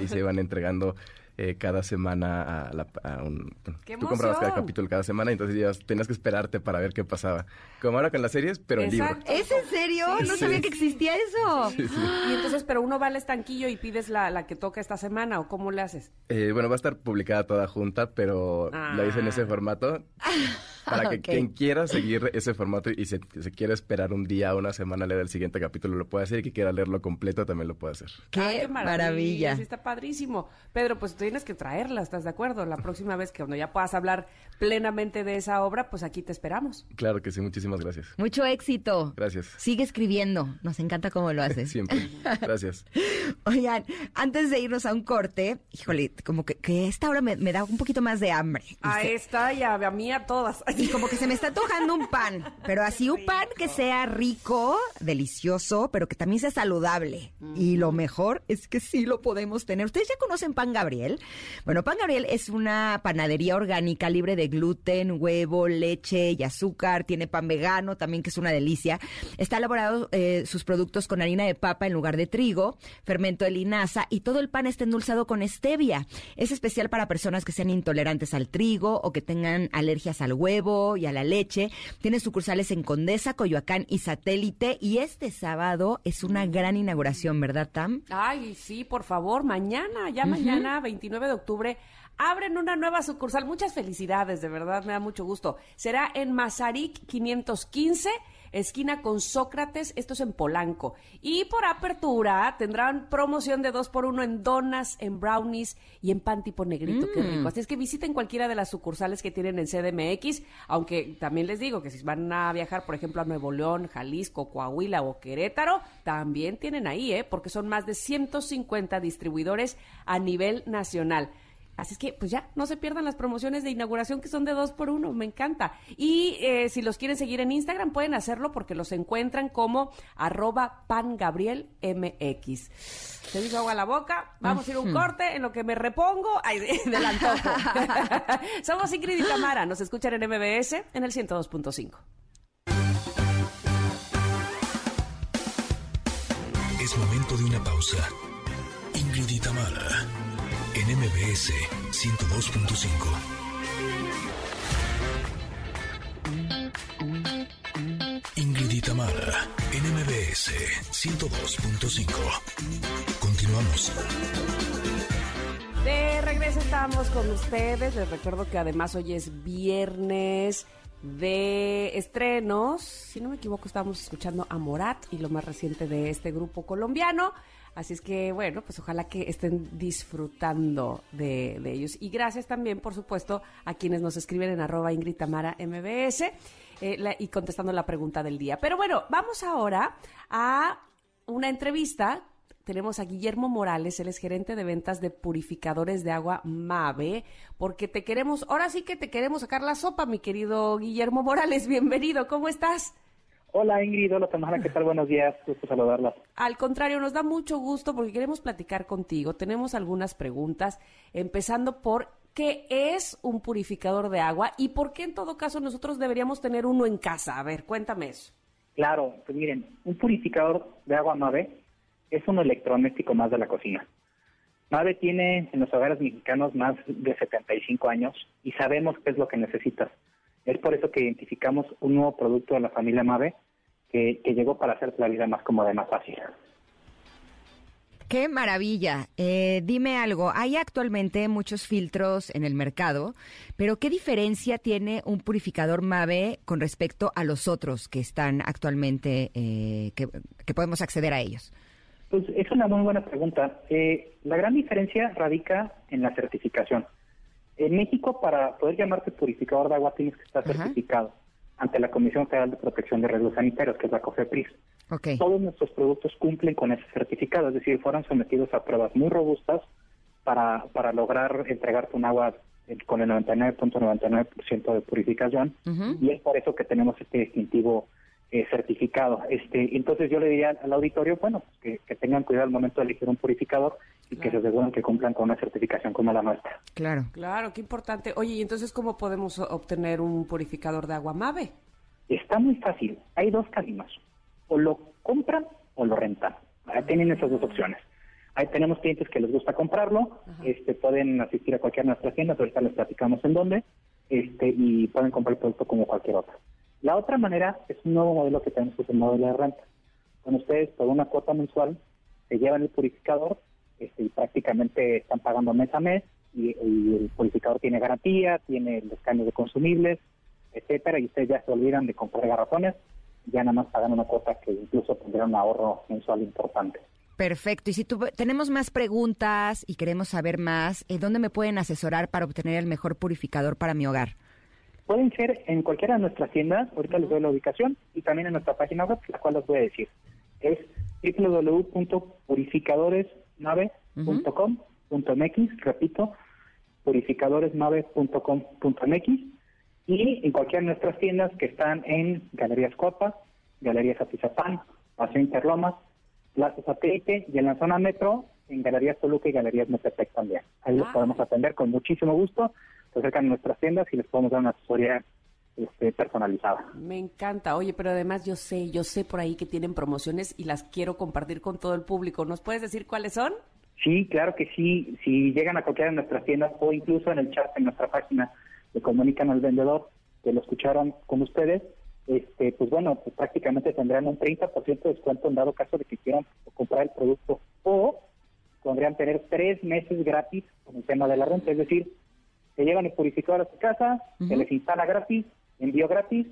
y se iban entregando eh, cada semana a, la, un... tú comprabas cada capítulo cada semana, entonces ya tenías que esperarte para ver qué pasaba. Como ahora con las series, pero en libro. ¿Es en serio? no sabía que existía eso. Y entonces, pero uno va al estanquillo y pides la, la que toca esta semana, ¿o cómo le haces? Eh, bueno, va a estar publicada toda junta, pero la hice en ese ah. formato. Para que quien quiera seguir ese formato y se, se quiera esperar un día o una semana a leer el siguiente capítulo, lo puede hacer. Y que quiera leerlo completo, también lo puede hacer. ¡Qué, maravilla! Sí, está padrísimo. Pedro, pues tienes que traerla, ¿estás de acuerdo? La próxima vez que cuando ya puedas hablar plenamente de esa obra, pues aquí te esperamos. Claro que sí, muchísimas gracias. Mucho éxito. Gracias. Sigue escribiendo, nos encanta cómo lo haces. Siempre. Gracias. Oigan, antes de irnos a un corte, híjole, como que, esta hora me, da un poquito más de hambre. A esta y a, mí a todas. Y como que se me está antojando un pan, pero así un pan que sea rico, delicioso, pero que también sea saludable. Y lo mejor es que sí lo podemos tener. ¿Ustedes ya conocen Pan Gabriel? Bueno, Pan Gabriel es una panadería orgánica libre de gluten, huevo, leche y azúcar. Tiene pan vegano también, que es una delicia. Está elaborado eh, sus productos con harina de papa en lugar de trigo, fermento de linaza y todo el pan está endulzado con stevia. Es especial para personas que sean intolerantes al trigo o que tengan alergias al huevo y a la leche. Tiene sucursales en Condesa, Coyoacán y Satélite. Y este sábado es una gran inauguración, ¿verdad, Tam? Ay, sí, por favor, mañana, ya mañana, 29 de octubre, abren una nueva sucursal. Muchas felicidades, de verdad, me da mucho gusto. Será en Mazarik 515 esquina con Sócrates, esto es en Polanco. Y por apertura tendrán promoción de dos por uno en donas, en brownies y en pan tipo negrito, qué rico. Mm. Así es que visiten cualquiera de las sucursales que tienen en CDMX, aunque también les digo que si van a viajar, por ejemplo, a Nuevo León, Jalisco, Coahuila o Querétaro, también tienen ahí, ¿eh? porque son más de 150 distribuidores a nivel nacional. Así es que, pues ya, no se pierdan las promociones de inauguración que son de dos por uno, me encanta. Y eh, si los quieren seguir en Instagram, pueden hacerlo porque los encuentran como arroba pangabrielmx. Se hizo agua a la boca, vamos a ir un corte en lo que me repongo ay, del antojo. Somos Ingrid y Tamara, nos escuchan en MBS en el 102.5. Es momento de una pausa. Ingrid y Tamara en MBS 102.5. Ingrid en MBS 102.5. Continuamos. De regreso estamos con ustedes. Les recuerdo que además hoy es viernes de estrenos. Si no me equivoco, estábamos escuchando a Morat y lo más reciente de este grupo colombiano. Así es que, bueno, pues ojalá que estén disfrutando de, ellos. Y gracias también, por supuesto, a quienes nos escriben en arroba Ingrid MBS eh, y contestando la pregunta del día. Pero bueno, vamos ahora a una entrevista tenemos a Guillermo Morales, él es gerente de ventas de purificadores de agua MAVE, porque te queremos, ahora sí que te queremos sacar la sopa, mi querido Guillermo Morales, bienvenido, ¿cómo estás? Hola Ingrid, hola Tamara, ¿qué tal? Buenos días, gusto saludarlas. Al contrario, nos da mucho gusto porque queremos platicar contigo. Tenemos algunas preguntas, empezando por qué es un purificador de agua y por qué en todo caso nosotros deberíamos tener uno en casa. A ver, cuéntame eso. Claro, pues miren, un purificador de agua MAVE es un electrodoméstico más de la cocina. Mave tiene en los hogares mexicanos más de 75 años y sabemos qué es lo que necesitas. Es por eso que identificamos un nuevo producto de la familia Mave que, llegó para hacer la vida más cómoda y más fácil. Qué maravilla. Eh, dime algo, hay actualmente muchos filtros en el mercado, pero ¿qué diferencia tiene un purificador MAVE con respecto a los otros que están actualmente, eh, que podemos acceder a ellos? Pues es una muy buena pregunta. Eh, la gran diferencia radica en la certificación. En México, para poder llamarte purificador de agua, tienes que estar certificado ante la Comisión Federal de Protección de Riesgos Sanitarios, que es la COFEPRIS. Todos nuestros productos cumplen con ese certificado, es decir, fueron sometidos a pruebas muy robustas para, para lograr entregarte un agua con el 99.99% de purificación, y es por eso que tenemos este distintivo eh, certificado. Este, entonces yo le diría al auditorio, bueno, pues que, tengan cuidado al momento de elegir un purificador y que se aseguren que cumplan con una certificación como la nuestra. Claro. Claro, qué importante. Oye, ¿y entonces cómo podemos obtener un purificador de agua MAVE? Está muy fácil. Hay dos caminos. O lo compran o lo rentan. Tienen esas dos opciones. Ahí tenemos clientes que les gusta comprarlo, este, pueden asistir a cualquier de nuestras tiendas, ahorita les platicamos en dónde, este, y pueden comprar el producto como cualquier otro. La otra manera es un nuevo modelo que tenemos, que es el modelo de renta. Con ustedes, por una cuota mensual, se llevan el purificador este, y prácticamente están pagando mes a mes y, el purificador tiene garantía, tiene el escáner de consumibles, etcétera, y ustedes ya se olvidan de comprar garrafones, ya nada más pagan una cuota que incluso tendrá un ahorro mensual importante. Perfecto. Y si tenemos más preguntas y queremos saber más, ¿eh, ¿dónde me pueden asesorar para obtener el mejor purificador para mi hogar? Pueden ser en cualquiera de nuestras tiendas, ahorita les doy la ubicación, y también en nuestra página web, la cual les voy a decir. Es www.purificadoresmave.com.mx, repito, purificadoresmave.com.mx, y en cualquiera de nuestras tiendas que están en Galerías Copa, Galerías Atizapán, Paseo Interlomas, Plaza Satélite y en la zona metro, en Galerías Toluca y Galerías Metepec también. Ahí los podemos atender con muchísimo gusto se acercan a nuestras tiendas y les podemos dar una asesoría este, personalizada. Me encanta. Oye, pero además yo sé, yo sé por ahí que tienen promociones y las quiero compartir con todo el público. ¿Nos puedes decir cuáles son? Sí, claro que sí. Si llegan a cualquiera de nuestras tiendas o incluso en el chat en nuestra página le comunican al vendedor que lo escucharon con ustedes, este, pues bueno, pues prácticamente tendrán un 30% de descuento en dado caso de que quieran comprar el producto o podrían tener tres meses gratis con el tema de la renta, es decir, se llevan el purificador a su casa, se les instala gratis, envío gratis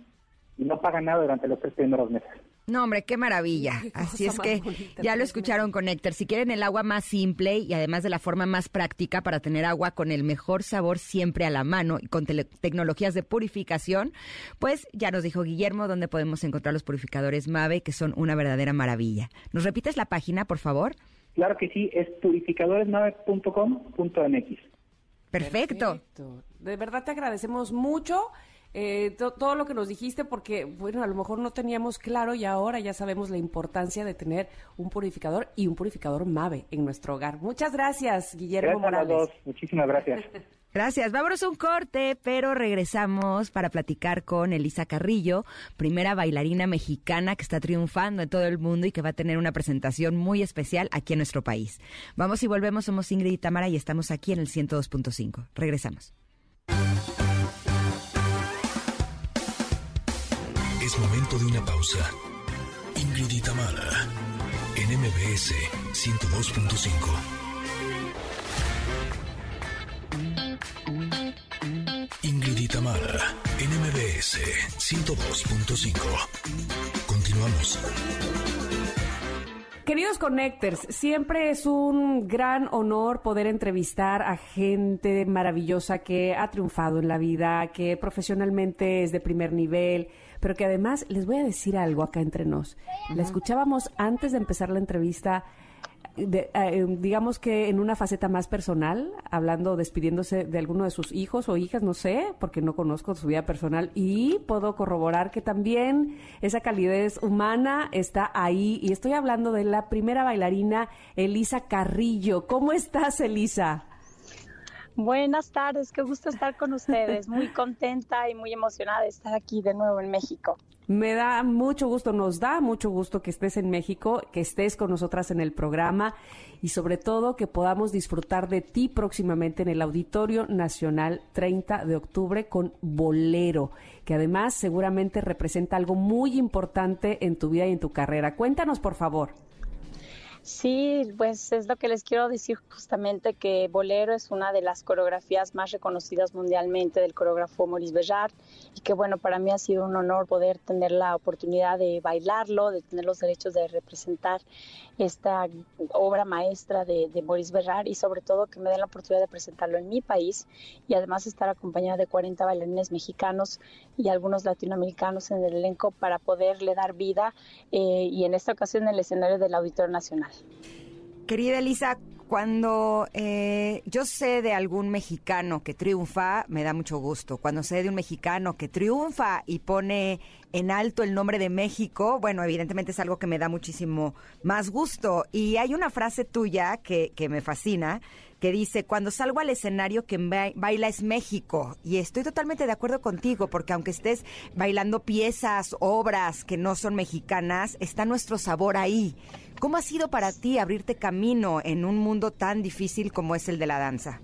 y no pagan nada durante los tres primeros meses. No, hombre, qué maravilla. Así es que ya lo escucharon con Héctor. Si quieren el agua más simple y además de la forma más práctica para tener agua con el mejor sabor siempre a la mano y con tecnologías de purificación, pues ya nos dijo Guillermo dónde podemos encontrar los purificadores MAVE, que son una verdadera maravilla. ¿Nos repites la página, por favor? Claro que sí, es purificadoresmave.com.mx. Perfecto. De verdad te agradecemos mucho. Eh, todo lo que nos dijiste porque, bueno, a lo mejor no teníamos claro y ahora ya sabemos la importancia de tener un purificador y un purificador MAVE en nuestro hogar. Muchas gracias, Guillermo Morales. Muchísimas gracias. Gracias. Vámonos a un corte, pero regresamos para platicar con Elisa Carrillo, primera bailarina mexicana que está triunfando en todo el mundo y que va a tener una presentación muy especial aquí en nuestro país. Vamos y volvemos. Somos Ingrid y Tamara y estamos aquí en el 102.5. Regresamos. Es momento de una pausa. Ingrid y Tamara en MBS 102.5. Ingrid y Tamara, NMBS 102.5. Continuamos. Queridos Connectors, siempre es un gran honor poder entrevistar a gente maravillosa que ha triunfado en la vida, que profesionalmente es de primer nivel, pero que además les voy a decir algo acá entre nos. La escuchábamos antes de empezar la entrevista eh, digamos que en una faceta más personal, hablando, despidiéndose de alguno de sus hijos o hijas, no sé, porque no conozco su vida personal, y puedo corroborar que también esa calidez humana está ahí. Y estoy hablando de la primera bailarina, Elisa Carrillo. ¿Cómo estás, Elisa? Buenas tardes, qué gusto estar con ustedes. Muy contenta y muy emocionada de estar aquí de nuevo en México. Me da mucho gusto, nos da mucho gusto que estés en México, que estés con nosotras en el programa y sobre todo que podamos disfrutar de ti próximamente en el Auditorio Nacional 30 de octubre con Bolero, que además seguramente representa algo muy importante en tu vida y en tu carrera. Cuéntanos, por favor. Sí, pues es lo que les quiero decir justamente que Bolero es una de las coreografías más reconocidas mundialmente del coreógrafo Maurice Béjart y que bueno, para mí ha sido un honor poder tener la oportunidad de bailarlo, de tener los derechos de representar esta obra maestra de, Maurice Béjart y sobre todo que me den la oportunidad de presentarlo en mi país y además estar acompañada de 40 bailarines mexicanos y algunos latinoamericanos en el elenco para poderle dar vida eh, y en esta ocasión en el escenario del Auditorio Nacional. Querida Elisa, cuando eh, yo sé de algún mexicano que triunfa, me da mucho gusto. Cuando sé de un mexicano que triunfa y pone en alto el nombre de México, bueno, evidentemente es algo que me da muchísimo más gusto. Y hay una frase tuya que, que me fascina, que dice, cuando salgo al escenario quien baila es México. Y estoy totalmente de acuerdo contigo, porque aunque estés bailando piezas, obras que no son mexicanas, está nuestro sabor ahí. ¿Cómo ha sido para ti abrirte camino en un mundo tan difícil como es el de la danza?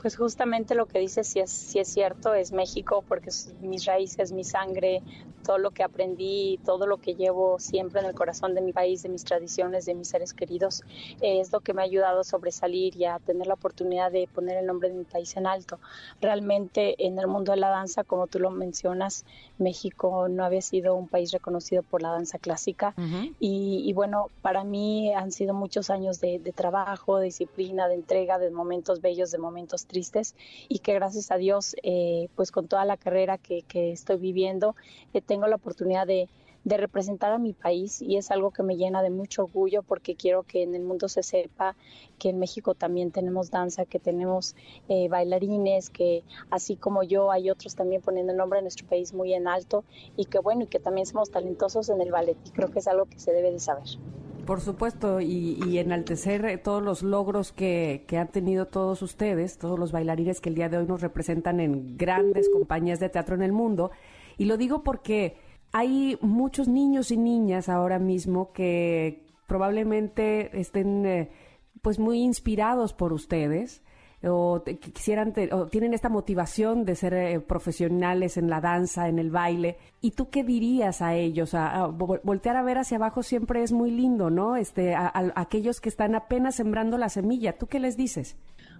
Pues justamente lo que dices si es, si es cierto, es México, porque es mis raíces, mi sangre, todo lo que aprendí, todo lo que llevo siempre en el corazón de mi país, de mis tradiciones, de mis seres queridos, es lo que me ha ayudado a sobresalir y a tener la oportunidad de poner el nombre de mi país en alto. Realmente en el mundo de la danza, como tú lo mencionas, México no había sido un país reconocido por la danza clásica y, bueno, para mí han sido muchos años de, trabajo, de disciplina, de entrega, de momentos bellos, de momentos tristes y que gracias a Dios, eh, pues con toda la carrera que, estoy viviendo, eh, tengo la oportunidad de, representar a mi país y es algo que me llena de mucho orgullo porque quiero que en el mundo se sepa que en México también tenemos danza, que tenemos eh, bailarines, que así como yo hay otros también poniendo el nombre de nuestro país muy en alto y que bueno, y que también somos talentosos en el ballet y creo que es algo que se debe de saber. Por supuesto, y, enaltecer eh, todos los logros que, que, han tenido todos ustedes, todos los bailarines que el día de hoy nos representan en grandes compañías de teatro en el mundo. Y lo digo porque hay muchos niños y niñas ahora mismo que probablemente estén eh, pues muy inspirados por ustedes o quisieran o tienen esta motivación de ser eh, profesionales en la danza, en el baile. ¿Y tú qué dirías a ellos? A, voltear a ver hacia abajo siempre es muy lindo, ¿no? Este, a, aquellos que están apenas sembrando la semilla, ¿tú qué les dices?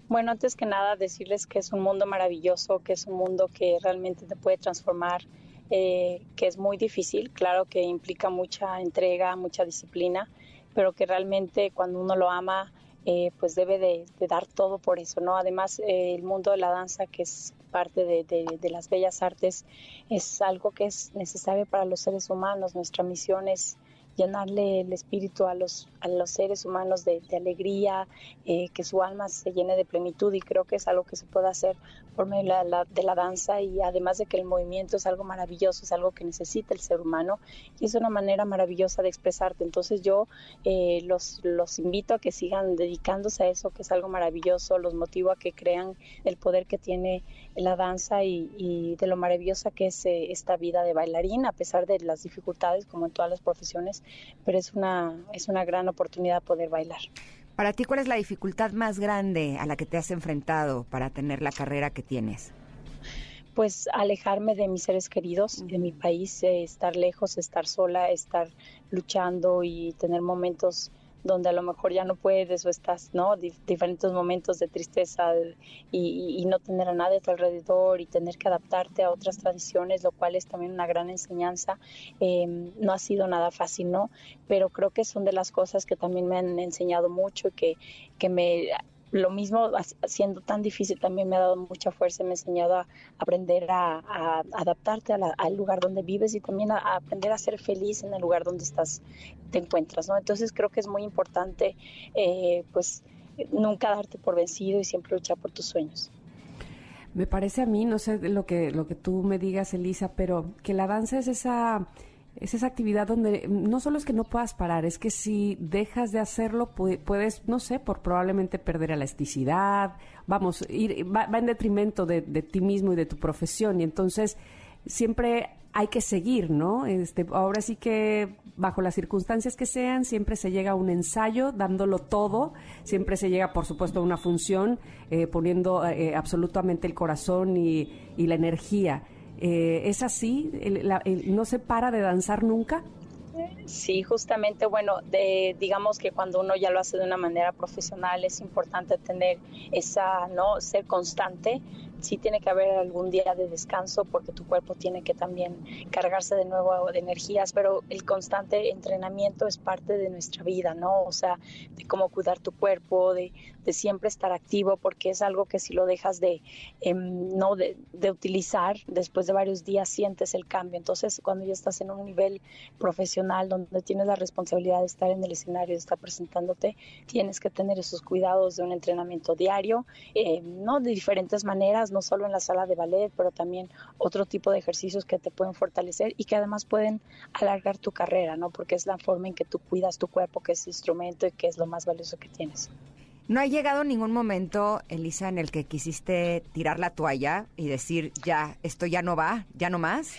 Bueno, antes que nada decirles que es un mundo maravilloso, que es un mundo que realmente te puede transformar eh, que es muy difícil, claro que implica mucha entrega, mucha disciplina, pero que realmente cuando uno lo ama, eh, pues debe de, dar todo por eso, ¿no? Además, eh, el mundo de la danza, que es parte de, de, las bellas artes, es algo que es necesario para los seres humanos. Nuestra misión es llenarle el espíritu a los, a los seres humanos de, alegría, eh, que su alma se llene de plenitud y creo que es algo que se puede hacer por medio de la, de la, danza y además de que el movimiento es algo maravilloso, es algo que necesita el ser humano y es una manera maravillosa de expresarte. Entonces yo eh, los, los invito a que sigan dedicándose a eso, que es algo maravilloso, los motivo a que crean el poder que tiene la danza y, de lo maravillosa que es eh, esta vida de bailarín, a pesar de las dificultades, como en todas las profesiones, pero es una, es una gran oportunidad poder bailar. Para ti, ¿cuál es la dificultad más grande a la que te has enfrentado para tener la carrera que tienes? Pues alejarme de mis seres queridos, de mi país, eh, estar lejos, estar sola, estar luchando y tener momentos donde a lo mejor ya no puedes o estás, ¿no? diferentes momentos de tristeza y, no tener a nadie a tu alrededor y tener que adaptarte a otras tradiciones, lo cual es también una gran enseñanza. Em, no ha sido nada fácil, ¿no? Pero creo que son de las cosas que también me han enseñado mucho y que, que me lo mismo, siendo tan difícil, también me ha dado mucha fuerza, me ha enseñado a aprender a, adaptarte al lugar donde vives y también a, aprender a ser feliz en el lugar donde estás, te encuentras, ¿no? Entonces creo que es muy importante, eh, pues, nunca darte por vencido y siempre luchar por tus sueños. Me parece a mí, no sé lo que, lo que tú me digas, Elisa, pero que la danza es esa es esa actividad donde no solo es que no puedas parar, es que si dejas de hacerlo puedes, no sé, por probablemente perder elasticidad, vamos, ir, va, en detrimento de, ti mismo y de tu profesión y entonces siempre hay que seguir, ¿no? Este, ahora sí que bajo las circunstancias que sean, siempre se llega a un ensayo dándolo todo, siempre se llega, por supuesto, a una función eh, poniendo eh, absolutamente el corazón y la energía. Eh, ¿Es así? ¿No se para de danzar nunca? Sí, justamente, bueno, de, digamos que cuando uno ya lo hace de una manera profesional es importante tener esa, ¿no? Ser constante, sí tiene que haber algún día de descanso porque tu cuerpo tiene que también cargarse de nuevo de energías, pero el constante entrenamiento es parte de nuestra vida, ¿no? O sea, de cómo cuidar tu cuerpo, de, de siempre estar activo, porque es algo que si lo dejas de, em, no de, de, utilizar, después de varios días sientes el cambio. Entonces, cuando ya estás en un nivel profesional donde tienes la responsabilidad de estar en el escenario, de estar presentándote, tienes que tener esos cuidados de un entrenamiento diario, eh, ¿no? De diferentes maneras no solo en la sala de ballet, pero también otro tipo de ejercicios que te pueden fortalecer y que además pueden alargar tu carrera, ¿no? Porque es la forma en que tú cuidas tu cuerpo, que es instrumento y que es lo más valioso que tienes. ¿No ha llegado ningún momento, Elisa, en el que quisiste tirar la toalla y decir, ya, esto ya no va, ya no más?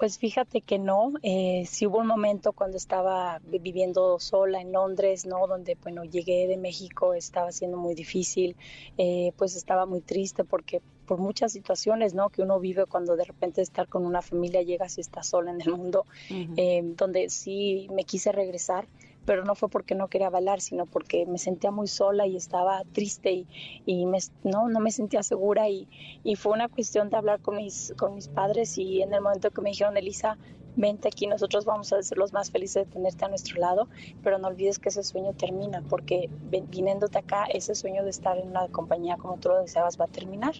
Pues fíjate que no, eh, sí hubo un momento cuando estaba viviendo sola en Londres, ¿no? Donde, bueno, llegué de México, estaba siendo muy difícil, eh, pues estaba muy triste porque por muchas situaciones, ¿no? Que uno vive cuando de repente estar con una familia llegas y estás sola en el mundo, eh, donde sí me quise regresar, pero no fue porque no quería bailar, sino porque me sentía muy sola y estaba triste y, y me, no, no me sentía segura y, y, fue una cuestión de hablar con mis, con mis padres y en el momento que me dijeron, Elisa, vente aquí, nosotros vamos a ser los más felices de tenerte a nuestro lado, pero no olvides que ese sueño termina, porque viniéndote acá, ese sueño de estar en una compañía como tú lo deseabas va a terminar.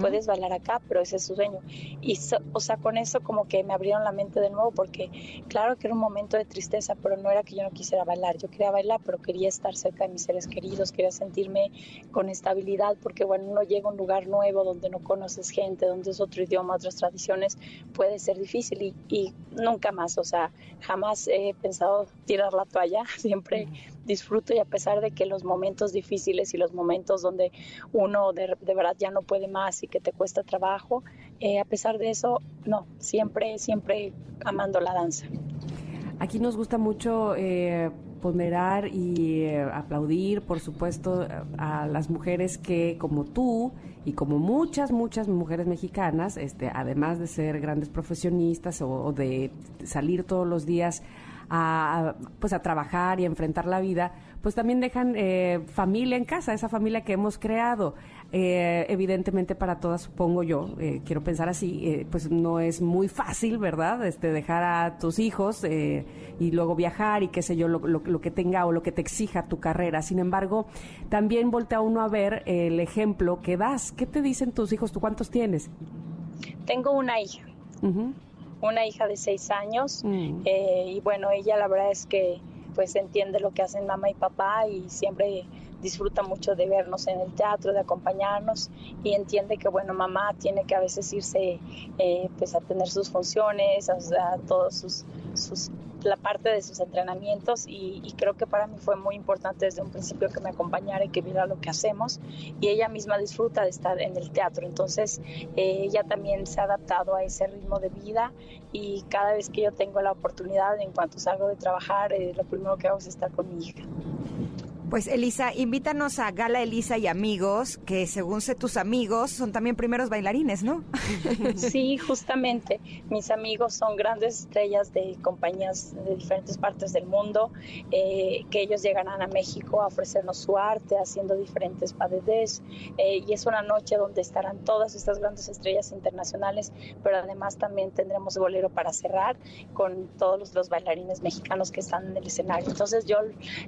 Puedes bailar acá, pero ese es su sueño. Y, o sea, con eso como que me abrieron la mente de nuevo, porque claro que era un momento de tristeza, pero no era que yo no quisiera bailar, yo quería bailar, pero quería estar cerca de mis seres queridos, quería sentirme con estabilidad, porque bueno, uno llega a un lugar nuevo donde no conoces gente, donde es otro idioma, otras tradiciones, puede ser difícil y, y nunca más, o sea, jamás he pensado tirar la toalla, siempre disfruto y a pesar de que los momentos difíciles y los momentos donde uno de, verdad ya no puede más y que te cuesta trabajo, eh, a pesar de eso, no, siempre, siempre amando la danza. Aquí nos gusta mucho eh, ponderar y eh, aplaudir, por supuesto, a las mujeres que, como tú y como muchas, muchas mujeres mexicanas, este, además de ser grandes profesionistas o, de salir todos los días a, pues a trabajar y a enfrentar la vida, pues también dejan eh, familia en casa, esa familia que hemos creado. Eh, evidentemente para todas, supongo yo, eh, quiero pensar así, pues no es muy fácil, ¿verdad? Este, dejar a tus hijos y luego viajar y qué sé yo, lo, lo, que tenga o lo que te exija tu carrera. Sin embargo, también voltea uno a ver el ejemplo que das. ¿Qué te dicen tus hijos? ¿Tú cuántos tienes? Tengo una hija una hija de seis años mm. eh, y bueno, ella la verdad es que pues entiende lo que hacen mamá y papá y siempre disfruta mucho de vernos en el teatro, de acompañarnos y entiende que bueno, mamá tiene que a veces irse eh, pues a tener sus funciones, a, a todos sus, la parte de sus entrenamientos y, creo que para mí fue muy importante desde un principio que me acompañara y que viera lo que hacemos y ella misma disfruta de estar en el teatro, entonces eh, ella también se ha adaptado a ese ritmo de vida y cada vez que yo tengo la oportunidad, en cuanto salgo de trabajar, eh, lo primero que hago es estar con mi hija. Pues Elisa, invítanos a Gala Elisa y amigos, que según sé tus amigos son también primeros bailarines, ¿no? Sí, justamente. Mis amigos son grandes estrellas de compañías de diferentes partes del mundo, eh, que ellos llegarán a México a ofrecernos su arte haciendo diferentes padedes. Eh, y es una noche donde estarán todas estas grandes estrellas internacionales, pero además también tendremos bolero para cerrar con todos los, los bailarines mexicanos que están en el escenario. Entonces yo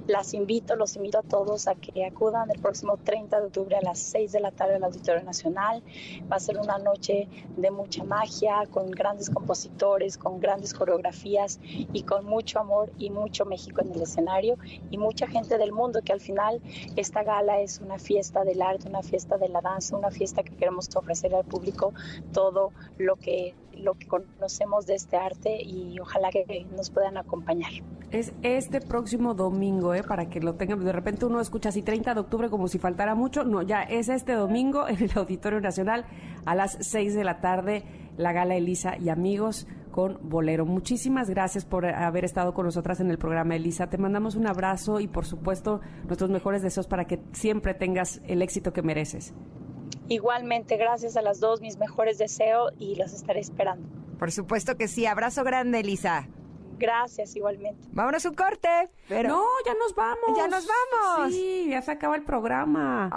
las invito, los invito a todos a que acudan el próximo 30 de octubre a las 6 de la tarde al Auditorio Nacional. Va a ser una noche de mucha magia, con grandes compositores, con grandes coreografías y con mucho amor y mucho México en el escenario y mucha gente del mundo que al final esta gala es una fiesta del arte, una fiesta de la danza, una fiesta que queremos ofrecer al público todo lo que lo que conocemos de este arte y ojalá que nos puedan acompañar. Es este próximo domingo, ¿eh? para que lo tengan. De repente uno escucha así 30 de octubre como si faltara mucho. No, ya es este domingo en el Auditorio Nacional a las 6 de la tarde, la gala Elisa y amigos con Bolero. Muchísimas gracias por haber estado con nosotras en el programa, Elisa. Te mandamos un abrazo y por supuesto nuestros mejores deseos para que siempre tengas el éxito que mereces. Igualmente, gracias a las dos, mis mejores deseos y las estaré esperando. Por supuesto que sí. Abrazo grande, Elisa. Gracias, igualmente. Vámonos un corte. Pero... No, ya nos vamos. Ya nos vamos. Sí, ya se acaba el programa.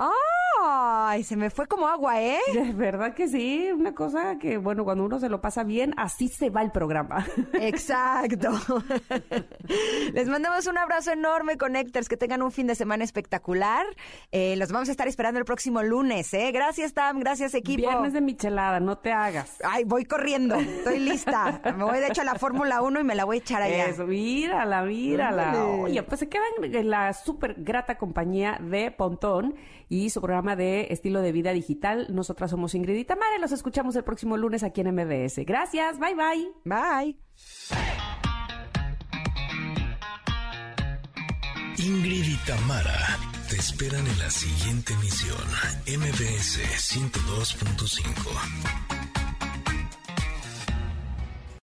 Ay, se me fue como agua, ¿eh? De verdad que sí, una cosa que, bueno, cuando uno se lo pasa bien, así se va el programa. Exacto. Les mandamos un abrazo enorme, Connectors, que tengan un fin de semana espectacular. Eh, los vamos a estar esperando el próximo lunes, ¿eh? Gracias, Tam, gracias, equipo. Viernes de michelada, no te hagas. Ay, voy corriendo, estoy lista. Me voy de hecho a la Fórmula 1 y me la voy a echar allá. Eso, mírala, mírala. Ándale. Oye, pues se quedan en la súper grata compañía de Pontón y su programa de estilo de vida digital. Nosotras somos Ingrid y Tamara y los escuchamos el próximo lunes aquí en MBS. Gracias, bye bye. Bye. Ingrid y Tamara te esperan en la siguiente emisión, MBS 102.5.